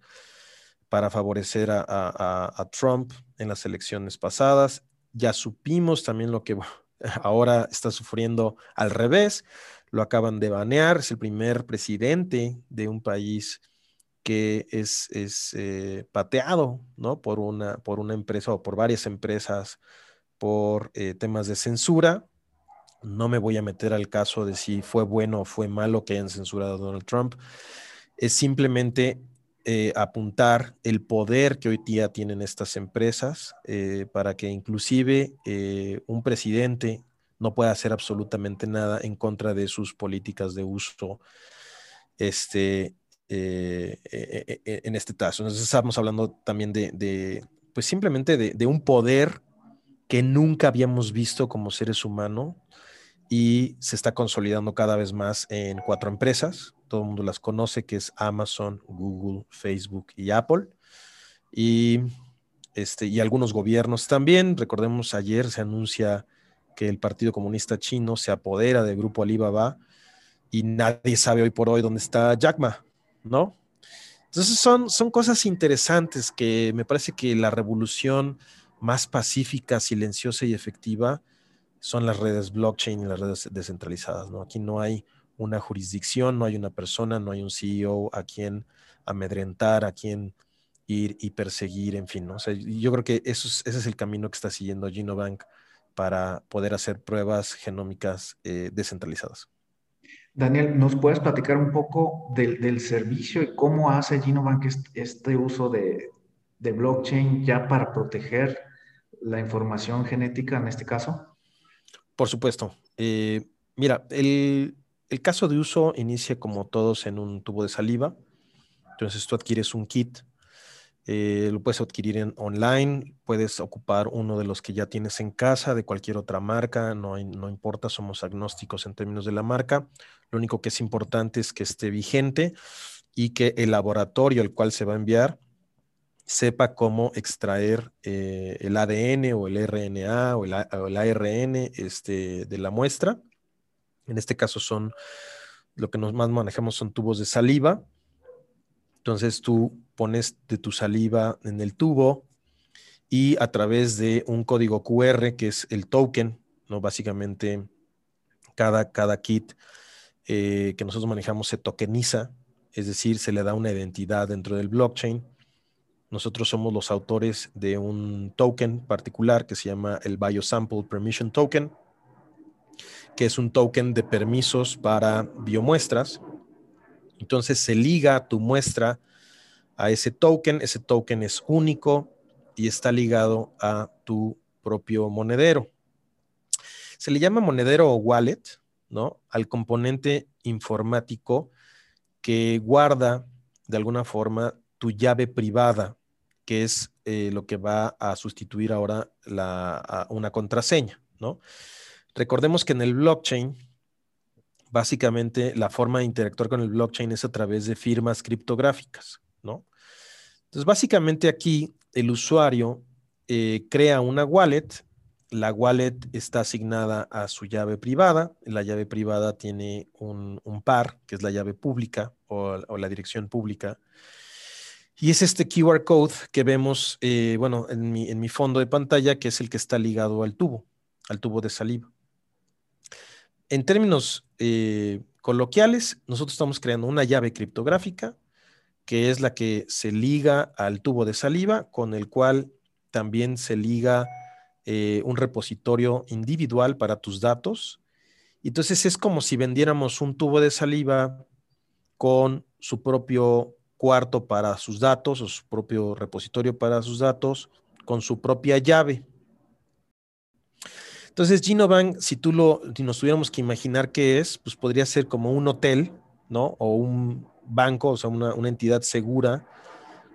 para favorecer a, Trump en las elecciones pasadas, ya supimos también lo que ahora está sufriendo al revés, lo acaban de banear, es el primer presidente de un país que es, es eh, pateado ¿no? por, una, por una empresa o por varias empresas por eh, temas de censura. No me voy a meter al caso de si fue bueno o fue malo que hayan censurado a Donald Trump. Es simplemente eh, apuntar el poder que hoy día tienen estas empresas para que inclusive un presidente no puede hacer absolutamente nada en contra de sus políticas de uso este, eh, eh, eh, en este caso. Entonces estamos hablando también de, pues simplemente de, un poder que nunca habíamos visto como seres humanos y se está consolidando cada vez más en cuatro empresas. Todo el mundo las conoce, que es Amazon, Google, Facebook y Apple. Y, este, y algunos gobiernos también. Recordemos, ayer se anuncia que el Partido Comunista Chino se apodera del grupo Alibaba y nadie sabe hoy por hoy dónde está Jack Ma, ¿no? Entonces son, son cosas interesantes que me parece que la revolución más pacífica, silenciosa y efectiva son las redes blockchain y las redes descentralizadas, ¿no? Aquí no hay una jurisdicción, no hay una persona, no hay un CEO a quien amedrentar, a quien ir y perseguir, en fin, ¿no? O sea, yo creo que ese es el camino que está siguiendo Genobank para poder hacer pruebas genómicas eh, descentralizadas. Daniel, ¿nos puedes platicar un poco del, servicio y cómo hace Genobank este, uso de, blockchain ya para proteger la información genética en este caso? Por supuesto. Eh, mira, el, el, caso de uso inicia como todos en un tubo de saliva. Entonces tú adquieres un kit eh, lo puedes adquirir en online, puedes ocupar uno de los que ya tienes en casa, de cualquier otra marca, no, importa, somos agnósticos en términos de la marca. Lo único que es importante es que esté vigente y que el laboratorio al cual se va a enviar sepa cómo extraer eh, el ADN o el RNA o el, ARN este, de la muestra. En este caso son, lo que nos más manejamos son tubos de saliva. Entonces tú pones de tu saliva en el tubo y a través de un código QR, que es el token, ¿no? Básicamente, cada, cada kit eh, que nosotros manejamos se tokeniza, es decir, se le da una identidad dentro del blockchain. Nosotros somos los autores de un token particular que se llama el Biosample Permission Token, que es un token de permisos para biomuestras. Entonces se liga tu muestra a ese token. Ese token es único y está ligado a tu propio monedero. Se le llama monedero o wallet, ¿no? Al componente informático que guarda de alguna forma tu llave privada, que es eh, lo que va a sustituir ahora la, una contraseña, ¿no? Recordemos que en el blockchain, básicamente la forma de interactuar con el blockchain es a través de firmas criptográficas, ¿no? Entonces, básicamente aquí el usuario eh, crea una wallet. La wallet está asignada a su llave privada. La llave privada tiene un, par, que es la llave pública o, la dirección pública. Y es este QR code que vemos, eh, bueno, en mi, fondo de pantalla, que es el que está ligado al tubo, al tubo de saliva. En términos eh, coloquiales, nosotros estamos creando una llave criptográfica que es la que se liga al tubo de saliva, con el cual también se liga eh, un repositorio individual para tus datos. Entonces es como si vendiéramos un tubo de saliva con su propio cuarto para sus datos o su propio repositorio para sus datos, con su propia llave. Entonces, Genobank, si tú lo, si nos tuviéramos que imaginar qué es, pues podría ser como un hotel, ¿no? O un, banco, o sea, una, entidad segura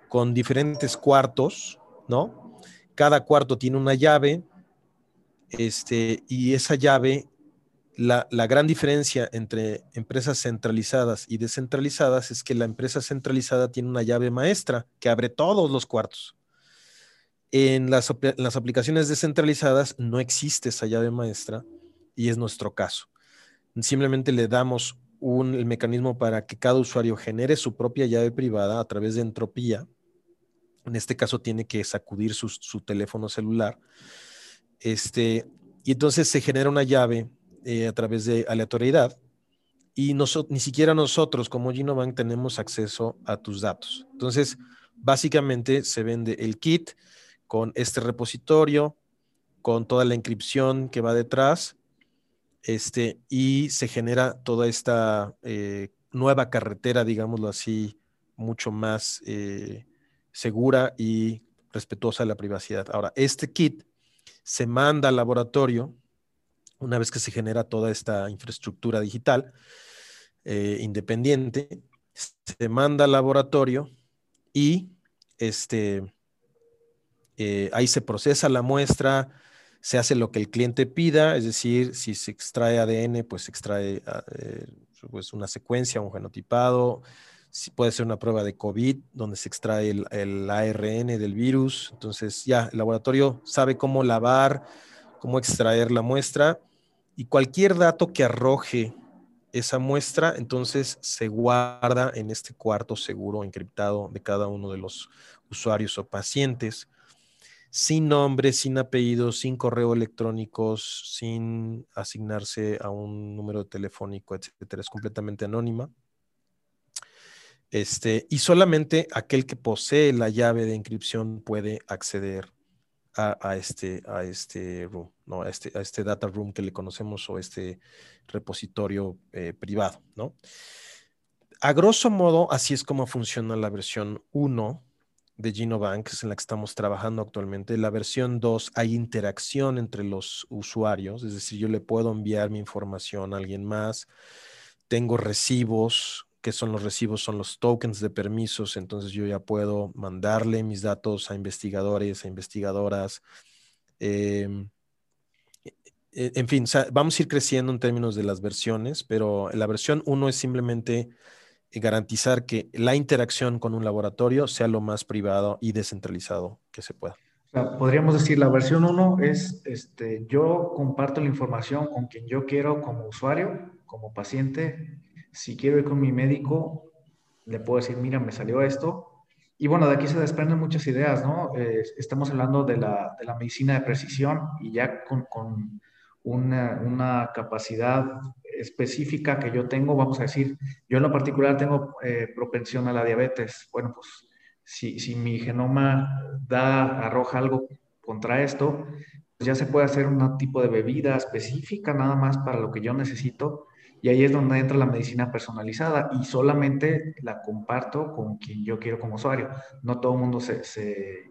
con diferentes cuartos, ¿no? Cada cuarto tiene una llave, este, y esa llave la, gran diferencia entre empresas centralizadas y descentralizadas es que la empresa centralizada tiene una llave maestra que abre todos los cuartos. En las, las aplicaciones descentralizadas no existe esa llave maestra y es nuestro caso. Simplemente le damos un, el mecanismo para que cada usuario genere su propia llave privada a través de entropía. En este caso tiene que sacudir su, su teléfono celular. Este, y entonces se genera una llave eh, a través de aleatoriedad y ni siquiera nosotros como Ginobank tenemos acceso a tus datos. Entonces, básicamente se vende el kit con este repositorio, con toda la inscripción que va detrás, este, y se genera toda esta eh, nueva carretera, digámoslo así, mucho más eh, segura y respetuosa de la privacidad. Ahora, este kit se manda al laboratorio una vez que se genera toda esta infraestructura digital eh, independiente, se manda al laboratorio y este, ahí se procesa la muestra, se hace lo que el cliente pida, es decir, si se extrae ADN, pues se extrae ah, eh, pues una secuencia, un genotipado, si puede ser una prueba de COVID, donde se extrae el, el ARN del virus, entonces ya el laboratorio sabe cómo lavar, cómo extraer la muestra y cualquier dato que arroje esa muestra, entonces se guarda en este cuarto seguro encriptado de cada uno de los usuarios o pacientes, sin nombre, sin apellido, sin correo electrónico, sin asignarse a un número telefónico, etcétera. Es completamente anónima. Este, y solamente aquel que posee la llave de inscripción puede acceder a, este, a este room, ¿no? A este, a este data room que le conocemos o este repositorio eh, privado, ¿no? A grosso modo, así es como funciona la versión 1 de Genobank, es en la que estamos trabajando actualmente. La versión 2 hay interacción entre los usuarios, es decir, yo le puedo enviar mi información a alguien más, tengo recibos, que son los recibos, son los tokens de permisos, entonces yo ya puedo mandarle mis datos a investigadores, a investigadoras. Em, e, en fin, vamos a ir creciendo en términos de las versiones, pero la versión 1 es simplemente garantizar que la interacción con un laboratorio sea lo más privado y descentralizado que se pueda. podríamos decir, la versión 1 es, este, yo comparto la información con quien yo quiero como usuario, como paciente, si quiero ir con mi médico, le puedo decir, mira, me salió esto. Y bueno, de aquí se desprenden muchas ideas, ¿no? Eh, estamos hablando de la, de la, medicina de precisión y ya con, con una, una, capacidad específica que yo tengo, vamos a decir, yo en lo particular tengo eh, propensión a la diabetes. Bueno, pues si, si mi genoma da, arroja algo contra esto, pues ya se puede hacer un tipo de bebida específica nada más para lo que yo necesito y ahí es donde entra la medicina personalizada y solamente la comparto con quien yo quiero como usuario. No todo el mundo se, se,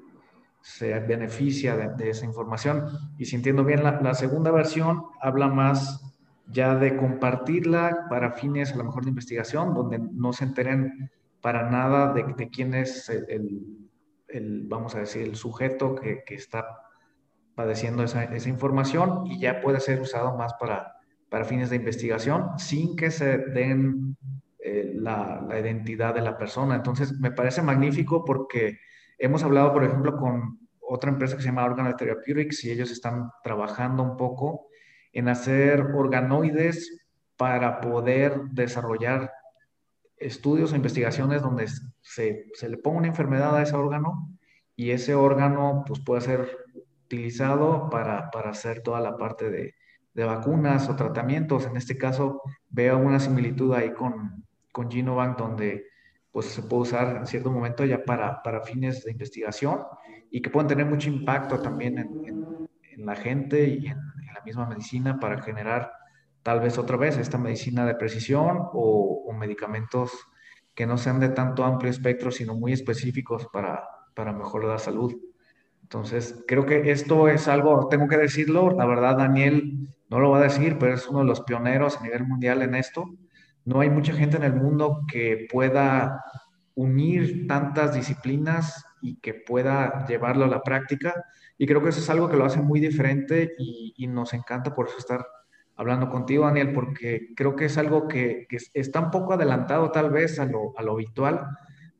se beneficia de, esa información. Y si entiendo bien, la, la, segunda versión habla más ya de compartirla para fines a lo mejor de investigación, donde no se enteren para nada de, quién es el, vamos a decir, el sujeto que, está padeciendo esa, información y ya puede ser usado más para para fines de investigación sin que se den eh, la, identidad de la persona. Entonces, me parece magnífico porque hemos hablado, por ejemplo, con otra empresa que se llama Organo Therapeutics y ellos están trabajando un poco en hacer organoides para poder desarrollar estudios o investigaciones donde se, se, le ponga una enfermedad a ese órgano y ese órgano pues puede ser utilizado para, para hacer toda la parte de, de vacunas o tratamientos. En este caso, veo una similitud ahí con, con Genobank, donde pues, se puede usar en cierto momento ya para, para fines de investigación y que pueden tener mucho impacto también en, en, la gente y en, la misma medicina para generar tal vez otra vez esta medicina de precisión o, o, medicamentos que no sean de tanto amplio espectro, sino muy específicos para, para mejorar la salud. Entonces, creo que esto es algo, tengo que decirlo, la verdad, Daniel no lo va a decir, pero es uno de los pioneros a nivel mundial en esto. No hay mucha gente en el mundo que pueda unir tantas disciplinas y que pueda llevarlo a la práctica. Y creo que eso es algo que lo hace muy diferente y, nos encanta por eso estar hablando contigo, Daniel, porque creo que es algo que, está un poco adelantado tal vez a lo, a lo habitual,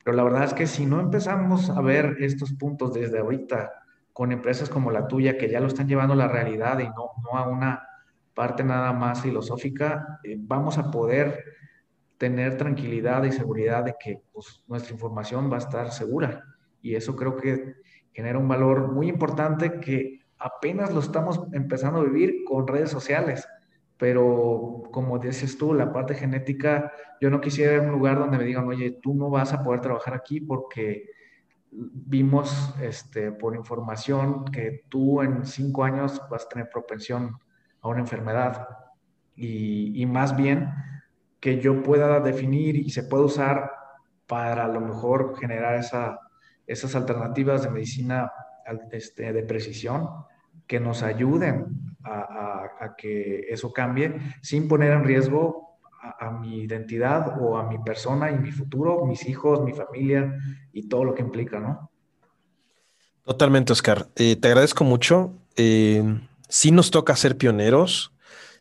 pero la verdad es que si no empezamos a ver estos puntos desde ahorita con empresas como la tuya que ya lo están llevando a la realidad y no, no a una parte nada más filosófica, eh, vamos a poder tener tranquilidad y seguridad de que pues, nuestra información va a estar segura. Y eso creo que genera un valor muy importante que apenas lo estamos empezando a vivir con redes sociales. Pero como dices tú, la parte genética, yo no quisiera ir un lugar donde me digan, oye, tú no vas a poder trabajar aquí porque vimos este, por información que tú en cinco años vas a tener propensión a una enfermedad. Y, y más bien que yo pueda definir y se pueda usar para a lo mejor generar esa, esas alternativas de medicina este, de precisión que nos ayuden a, que eso cambie sin poner en riesgo a, mi identidad o a mi persona y mi futuro, mis hijos, mi familia y todo lo que implica, ¿no? Totalmente, Oscar. Eh, te agradezco mucho. Eh, sí nos toca ser pioneros,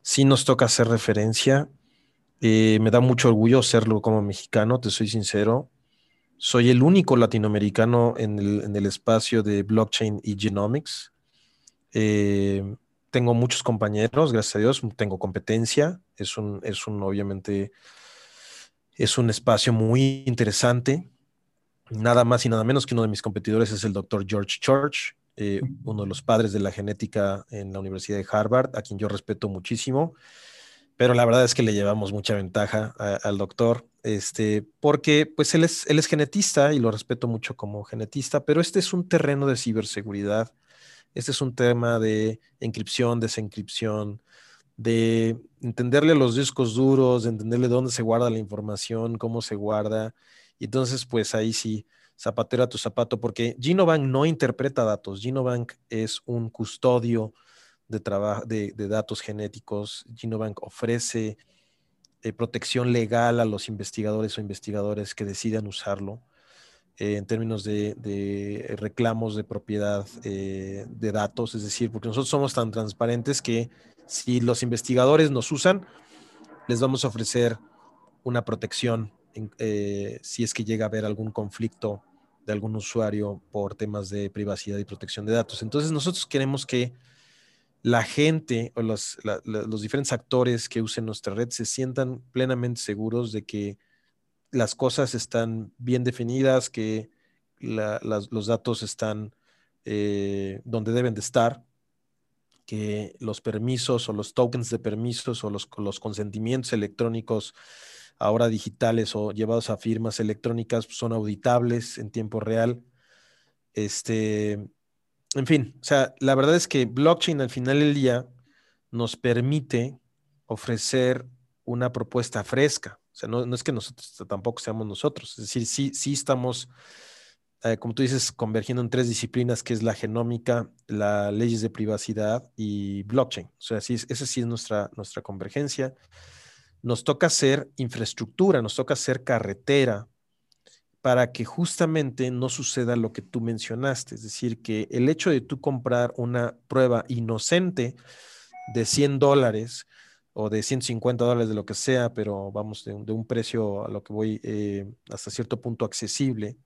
sí nos toca hacer referencia. Eh, me da mucho orgullo serlo como mexicano, te soy sincero. Soy el único latinoamericano en el, espacio de blockchain y genomics. Eh, tengo muchos compañeros, gracias a Dios, tengo competencia. Es un, es un, obviamente, es un espacio muy interesante. Nada más y nada menos que uno de mis competidores es el doctor George Church, eh, uno de los padres de la genética en la Universidad de Harvard, a quien yo respeto muchísimo pero la verdad es que le llevamos mucha ventaja al doctor, este, porque pues él es, él es genetista y lo respeto mucho como genetista, pero este es un terreno de ciberseguridad, este es un tema de encripción, desencripción, de entenderle los discos duros, de entenderle dónde se guarda la información, cómo se guarda, y entonces pues ahí sí, zapatero a tu zapato, porque Genobank no interpreta datos, Genobank es un custodio de, de, datos genéticos. Genobank ofrece eh, protección legal a los investigadores o investigadores que decidan usarlo eh, en términos de, reclamos de propiedad eh, de datos. Es decir, porque nosotros somos tan transparentes que si los investigadores nos usan, les vamos a ofrecer una protección si es que llega a haber algún conflicto de algún usuario por temas de privacidad y protección de datos. Entonces nosotros queremos que la gente o los, diferentes actores que usen nuestra red se sientan plenamente seguros de que las cosas están bien definidas, que los datos están eh, donde deben de estar, que los permisos o los tokens de permisos o los, los consentimientos electrónicos ahora digitales o llevados a firmas electrónicas son auditables en tiempo real. Este, en fin, o sea, la verdad es que blockchain al final del día nos permite ofrecer una propuesta fresca. O sea, no, es que nosotros tampoco seamos nosotros. Es decir, sí, sí estamos, eh, como tú dices, convergiendo en tres disciplinas, que es la genómica, las leyes de privacidad y blockchain. O sea, sí, esa sí es nuestra, nuestra convergencia. Nos toca hacer infraestructura, nos toca hacer carretera para que justamente no suceda lo que tú mencionaste, es decir, que el hecho de tú comprar una prueba inocente de 100 dólares o de 150 dólares de lo que sea, pero vamos, de, un precio a lo que voy eh, hasta cierto punto accesible,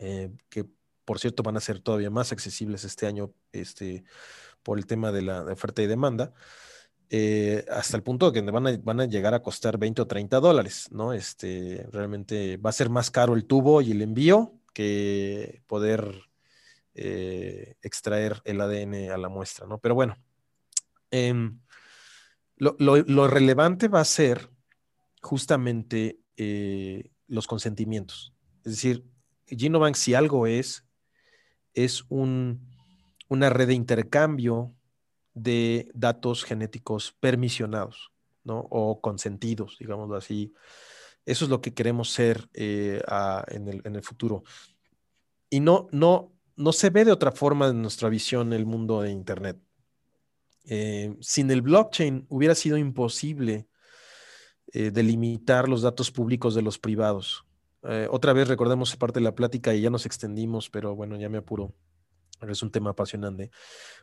eh, que por cierto van a ser todavía más accesibles este año este, por el tema de la oferta y demanda, eh, hasta el punto de que van a, llegar a costar 20 o 30 dólares, ¿no? Este, realmente va a ser más caro el tubo y el envío que poder eh, extraer el ADN a la muestra, ¿no? Pero bueno, em, lo, relevante va a ser justamente eh, los consentimientos. Es decir, Genobank, si algo es, es un, una red de intercambio de datos genéticos permisionados, ¿no? O consentidos, digámoslo así. Eso es lo que queremos ser eh, en, el, futuro. Y no, no, no se ve de otra forma en nuestra visión el mundo de Internet. Eh, sin el blockchain hubiera sido imposible eh, delimitar los datos públicos de los privados. otra vez recordemos parte de la plática y ya nos extendimos, pero bueno, ya me apuro. Es un tema apasionante.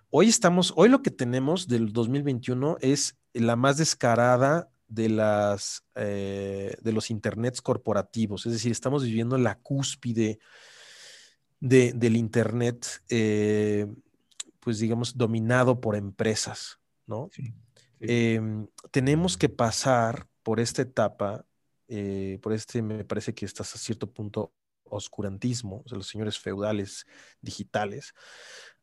Hoy estamos, hoy lo que tenemos del 2021 es la más descarada de las eh, de los internets corporativos. Es decir, estamos viviendo la cúspide del internet, eh, pues digamos, dominado por empresas, ¿no? Em, tenemos que pasar por esta etapa, eh, por este, me parece que estás a cierto punto oscurantismo, o sea, los señores feudales digitales,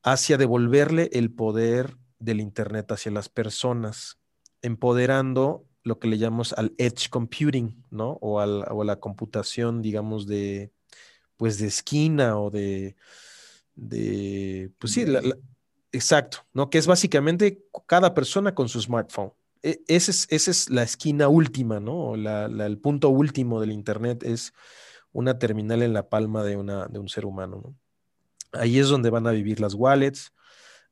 hacia devolverle el poder del Internet hacia las personas, empoderando lo que le llamamos al edge computing, ¿no? O, al, a la computación, digamos, de, pues, de esquina o de, de pues sí, exacto, ¿no? Que es básicamente cada persona con su smartphone. E, es, esa es la esquina última, ¿no? el punto último del Internet es una terminal en la palma de, una, de un ser humano. ¿no? Ahí es donde van a vivir las wallets,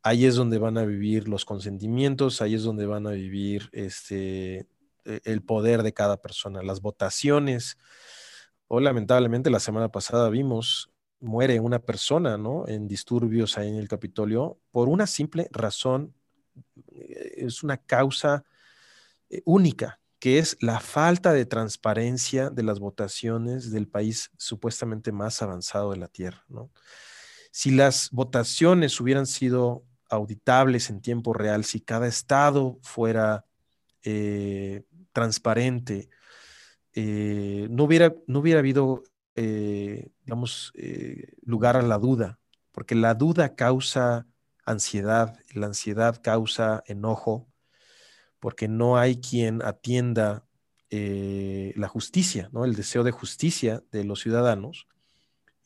ahí es donde van a vivir los consentimientos, ahí es donde van a vivir este, e, el poder de cada persona, las votaciones. O lamentablemente la semana pasada vimos, muere una persona, ¿no? En disturbios ahí en el Capitolio por una simple razón, eh, es una causa eh, única, que es la falta de transparencia de las votaciones del país supuestamente más avanzado de la Tierra. Si las votaciones hubieran sido auditables en tiempo real, si cada estado fuera eh, transparente, eh, no, hubiera, no hubiera habido, eh, digamos, lugar a la duda, porque la duda causa ansiedad, la ansiedad causa enojo, porque no hay quien atienda eh, la justicia, ¿no? el deseo de justicia de los ciudadanos.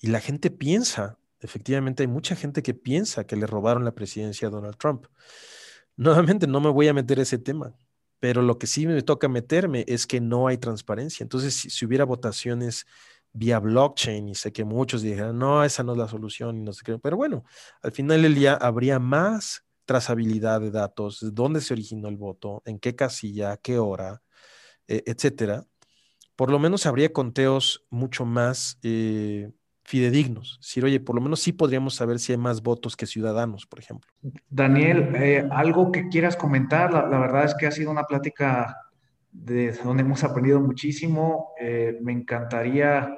Y la gente piensa, efectivamente hay mucha gente que piensa que le robaron la presidencia a Donald Trump. Nuevamente, no me voy a meter ese tema, pero lo que sí me toca meterme es que no hay transparencia. Entonces, si, hubiera votaciones vía blockchain, y sé que muchos dijeran, no, esa no es la solución, y no sé qué, pero bueno, al final del día habría más trazabilidad de datos, dónde se originó el voto, en qué casilla, qué hora, eh, etcétera, por lo menos habría conteos mucho más eh, fidedignos. Si, oye, por lo menos sí podríamos saber si hay más votos que ciudadanos, por ejemplo. Daniel, eh, algo que quieras comentar, la, verdad es que ha sido una plática de donde hemos aprendido muchísimo. me encantaría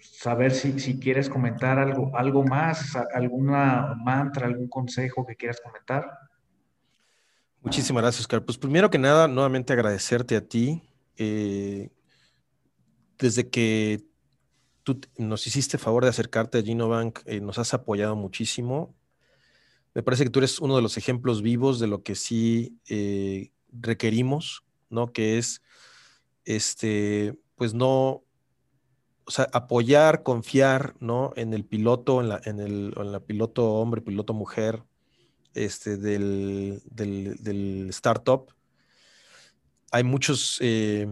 saber si, si, quieres comentar algo, algo más, alguna mantra, algún consejo que quieras comentar. Muchísimas gracias, Oscar. Pues primero que nada, nuevamente agradecerte a ti. Eh, desde que tú nos hiciste favor de acercarte a Ginobank, eh, nos has apoyado muchísimo. Me parece que tú eres uno de los ejemplos vivos de lo que sí eh, requerimos, ¿no? Que es, este, pues no, o sea, apoyar, confiar, ¿no? En el piloto, en la, en el, en la piloto hombre, piloto mujer, este, del, del, startup. Hay muchos eh,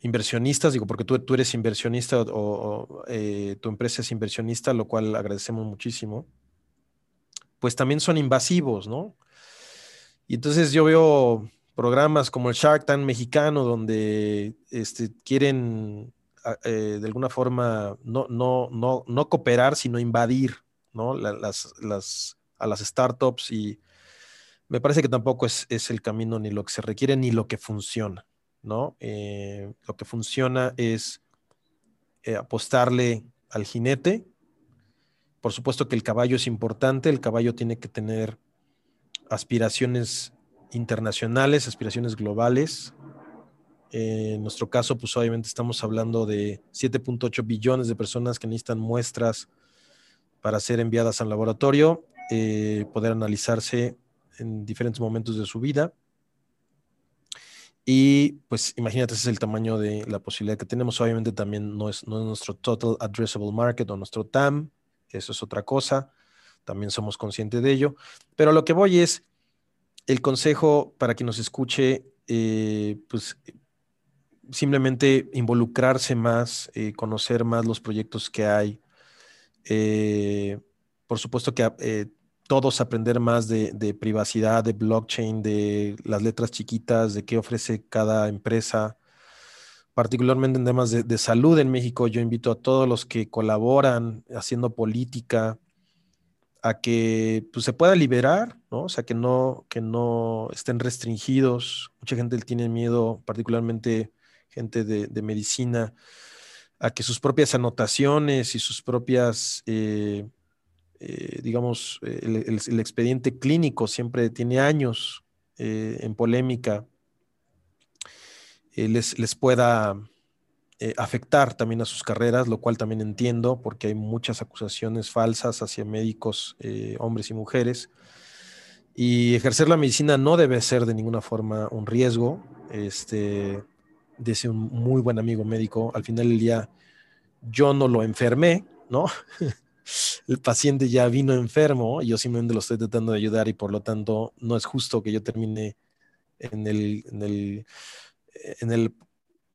inversionistas, digo, porque tú, tú eres inversionista o, eh, tu empresa es inversionista, lo cual agradecemos muchísimo. Pues también son invasivos, ¿no? Y entonces yo veo programas como el Shark Tank mexicano, donde este, quieren eh, de alguna forma no, no, no, no cooperar, sino invadir ¿no? las, las, a las startups y me parece que tampoco es, es, el camino ni lo que se requiere ni lo que funciona. ¿no? Eh, lo que funciona es eh, apostarle al jinete. Por supuesto que el caballo es importante, el caballo tiene que tener aspiraciones internacionales, aspiraciones globales, en nuestro caso, pues obviamente estamos hablando de 7.8 billones de personas que necesitan muestras para ser enviadas al laboratorio, eh, poder analizarse en diferentes momentos de su vida. Y pues imagínate, ese es el tamaño de la posibilidad que tenemos. Obviamente también no es, no es nuestro Total Addressable Market o nuestro TAM, eso es otra cosa, también somos conscientes de ello. Pero lo que voy es, el consejo para quien nos escuche, eh, pues simplemente involucrarse más, eh, conocer más los proyectos que hay. Eh, por supuesto que eh, todos aprender más de, privacidad, de blockchain, de las letras chiquitas, de qué ofrece cada empresa, particularmente en temas de, salud en México. Yo invito a todos los que colaboran haciendo política a que pues, se pueda liberar, ¿no? O sea, que no, que no estén restringidos. Mucha gente tiene miedo, particularmente gente de, medicina, a que sus propias anotaciones y sus propias, eh, eh, digamos, el, expediente clínico siempre tiene años en polémica, les, les pueda eh, afectar también a sus carreras, lo cual también entiendo porque hay muchas acusaciones falsas hacia médicos, eh, hombres y mujeres. Y ejercer la medicina no debe ser de ninguna forma un riesgo. Este, dice un muy buen amigo médico, al final del día yo no lo enfermé, ¿no? el paciente ya vino enfermo y yo simplemente lo estoy tratando de ayudar y por lo tanto no es justo que yo termine en el, en el, en el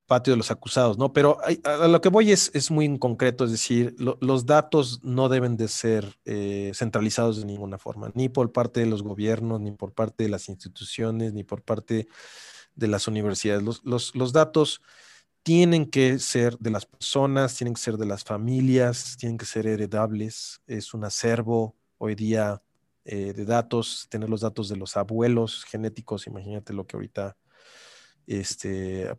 patio de los acusados, ¿no? Pero a, lo que voy es, es muy concreto, es decir, los datos no deben de ser eh, centralizados de ninguna forma, ni por parte de los gobiernos, ni por parte de las instituciones, ni por parte de las universidades. Los, los, datos tienen que ser de las personas, tienen que ser de las familias, tienen que ser heredables. Es un acervo hoy día eh, de datos, tener los datos de los abuelos genéticos, imagínate lo que ahorita este,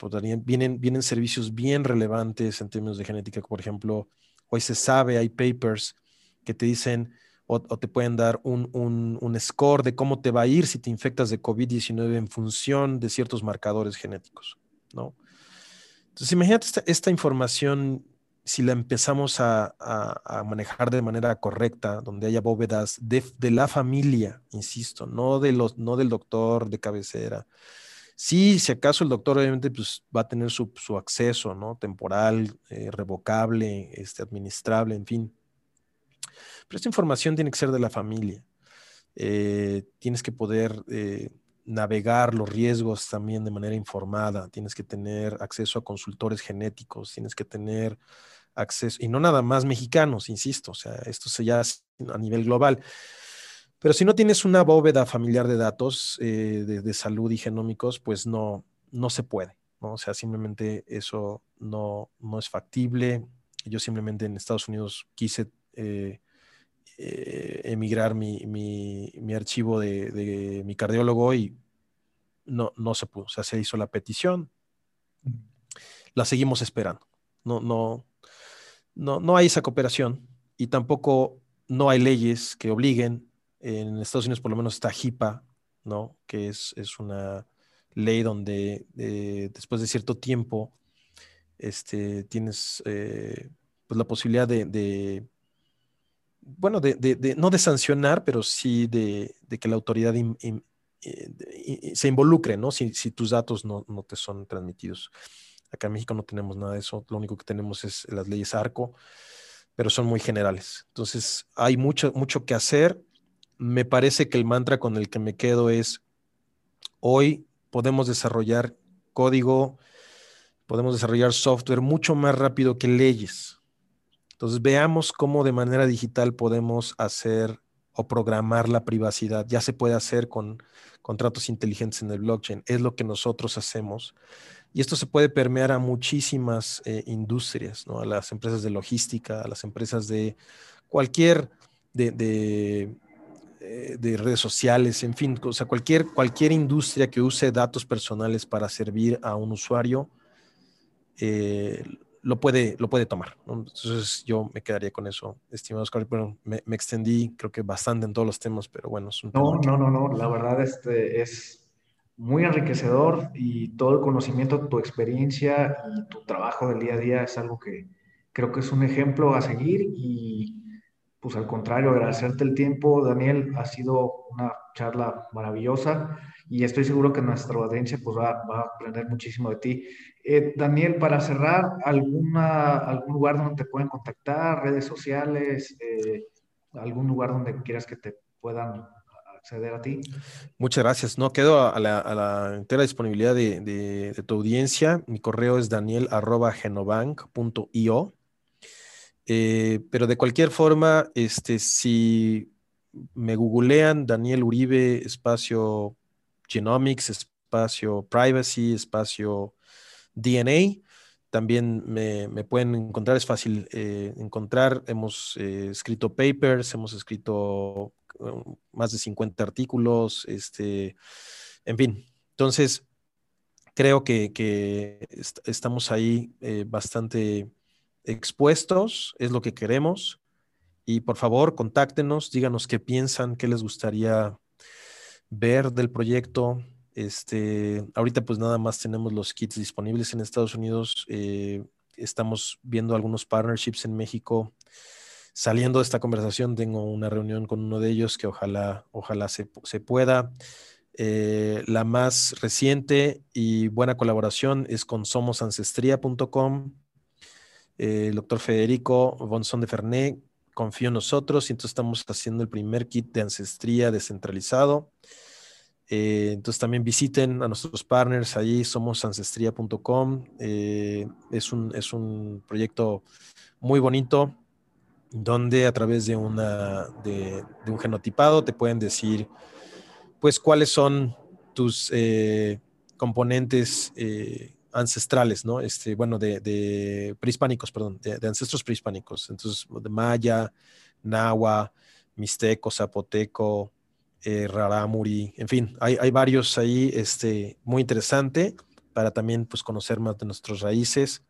vienen, vienen servicios bien relevantes en términos de genética, por ejemplo, hoy se sabe, hay papers que te dicen o, te pueden dar un, un, score de cómo te va a ir si te infectas de COVID-19 en función de ciertos marcadores genéticos, ¿no? Entonces, imagínate esta, información, si la empezamos a, a, manejar de manera correcta, donde haya bóvedas de, de, la familia, insisto, no, de los, no del doctor de cabecera, Sí, si acaso el doctor obviamente pues, va a tener su, acceso, ¿no? Temporal, eh, revocable, este, administrable, en fin. Pero esta información tiene que ser de la familia. Eh, tienes que poder eh, navegar los riesgos también de manera informada. Tienes que tener acceso a consultores genéticos. Tienes que tener acceso, y no nada más mexicanos, insisto, o sea, esto se ya a nivel global. Pero si no tienes una bóveda familiar de datos eh, de, salud y genómicos, pues no, no se puede. ¿no? O sea, simplemente eso no, no es factible. Yo simplemente en Estados Unidos quise eh, eh, emigrar mi, mi, archivo de, mi cardiólogo y no, no se pudo. O sea, se hizo la petición. La seguimos esperando. No, no, no, no hay esa cooperación y tampoco no hay leyes que obliguen en Estados Unidos por lo menos está HIPAA, ¿no? Que es, una ley donde eh, después de cierto tiempo este, tienes eh, pues la posibilidad de, bueno, de, no de sancionar, pero sí de, que la autoridad eh, se involucre, ¿no? Si, tus datos no, no, te son transmitidos. Acá en México no tenemos nada de eso, lo único que tenemos es las leyes ARCO, pero son muy generales. Entonces, hay mucho, mucho que hacer me parece que el mantra con el que me quedo es, hoy podemos desarrollar código, podemos desarrollar software mucho más rápido que leyes. Entonces veamos cómo de manera digital podemos hacer o programar la privacidad. Ya se puede hacer con contratos inteligentes en el blockchain. Es lo que nosotros hacemos. Y esto se puede permear a muchísimas eh, industrias, a las empresas de logística, a las empresas de cualquier, de eh, de redes sociales, en fin, o sea, cualquier, cualquier industria que use datos personales para servir a un usuario, eh, lo, puede, lo puede tomar. Entonces yo me quedaría con eso, estimado Oscar. Bueno, me, extendí creo que bastante en todos los temas, pero bueno. Es un no, no, no, no, la verdad este es muy enriquecedor y todo el conocimiento, tu experiencia y tu trabajo del día a día es algo que creo que es un ejemplo a seguir y pues al contrario, agradecerte el tiempo, Daniel, ha sido una charla maravillosa y estoy seguro que nuestra audiencia pues va, a aprender muchísimo de ti. Eh, Daniel, para cerrar, ¿alguna, ¿algún lugar donde te pueden contactar, redes sociales, eh, algún lugar donde quieras que te puedan acceder a ti? Muchas gracias. No, quedo a la, entera disponibilidad de, tu audiencia. Mi correo es daniel.genobank.io eh, pero de cualquier forma, este, si me googlean Daniel Uribe, espacio Genomics, espacio Privacy, espacio DNA, también me, pueden encontrar, es fácil eh, encontrar. Hemos eh, escrito papers, hemos escrito um, más de 50 artículos, este, en fin. Entonces, creo que, estamos ahí eh, bastante expuestos, es lo que queremos. Y por favor, contáctenos, díganos qué piensan, qué les gustaría ver del proyecto, este, ahorita pues nada más tenemos los kits disponibles en Estados Unidos. Eh, estamos viendo algunos partnerships en México. Saliendo de esta conversación, tengo una reunión con uno de ellos que ojalá, ojalá se, pueda. Eh, la más reciente y buena colaboración es con somosancestría.com. Eh, el doctor Federico Bonson de Fernet confió en nosotros y entonces estamos haciendo el primer kit de ancestría descentralizado. Eh, entonces también visiten a nuestros partners, allí somos ancestría.com. Eh, es, un, es un proyecto muy bonito donde a través de, una, de, un genotipado te pueden decir pues cuáles son tus eh, componentes ancestrales, ¿no? Este, bueno, de, prehispánicos, perdón, de, ancestros prehispánicos. Entonces, de maya, nahua, mixteco, zapoteco, eh, Raramuri, en fin, hay, varios ahí, este, muy interesante para también pues conocer más de nuestras raíces.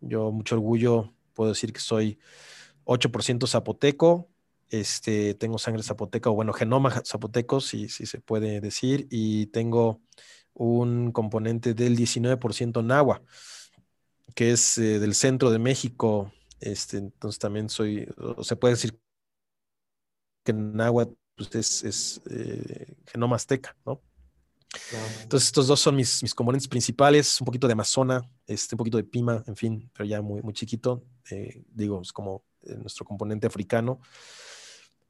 Yo mucho orgullo puedo decir que soy 8% zapoteco, este, tengo sangre zapoteca o bueno, genoma zapoteco, si, si se puede decir, y tengo un componente del 19% nahua, que es eh, del centro de México. Este, entonces también soy, se puede decir que nahua pues es, eh, genoma azteca, ¿no? Entonces estos dos son mis, mis, componentes principales, un poquito de Amazona, este, un poquito de Pima, en fin, pero ya muy, muy chiquito, eh, digo, es como nuestro componente africano.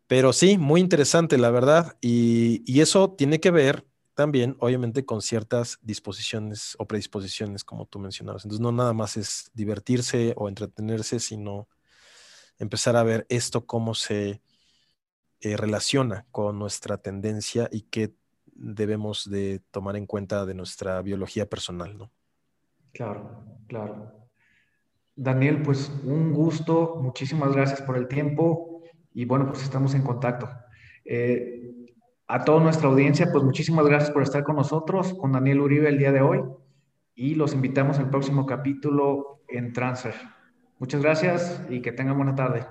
Pero sí, muy interesante, la verdad, y, y eso tiene que ver también, obviamente, con ciertas disposiciones o predisposiciones, como tú mencionabas. Entonces, no nada más es divertirse o entretenerse, sino empezar a ver esto cómo se eh, relaciona con nuestra tendencia y qué debemos de tomar en cuenta de nuestra biología personal, ¿no? Claro, claro. Daniel, pues un gusto, muchísimas gracias por el tiempo y bueno, pues estamos en contacto. Eh, a toda nuestra audiencia, pues muchísimas gracias por estar con nosotros, con Daniel Uribe el día de hoy y los invitamos al próximo capítulo en Transfer. Muchas gracias y que tengan buena tarde.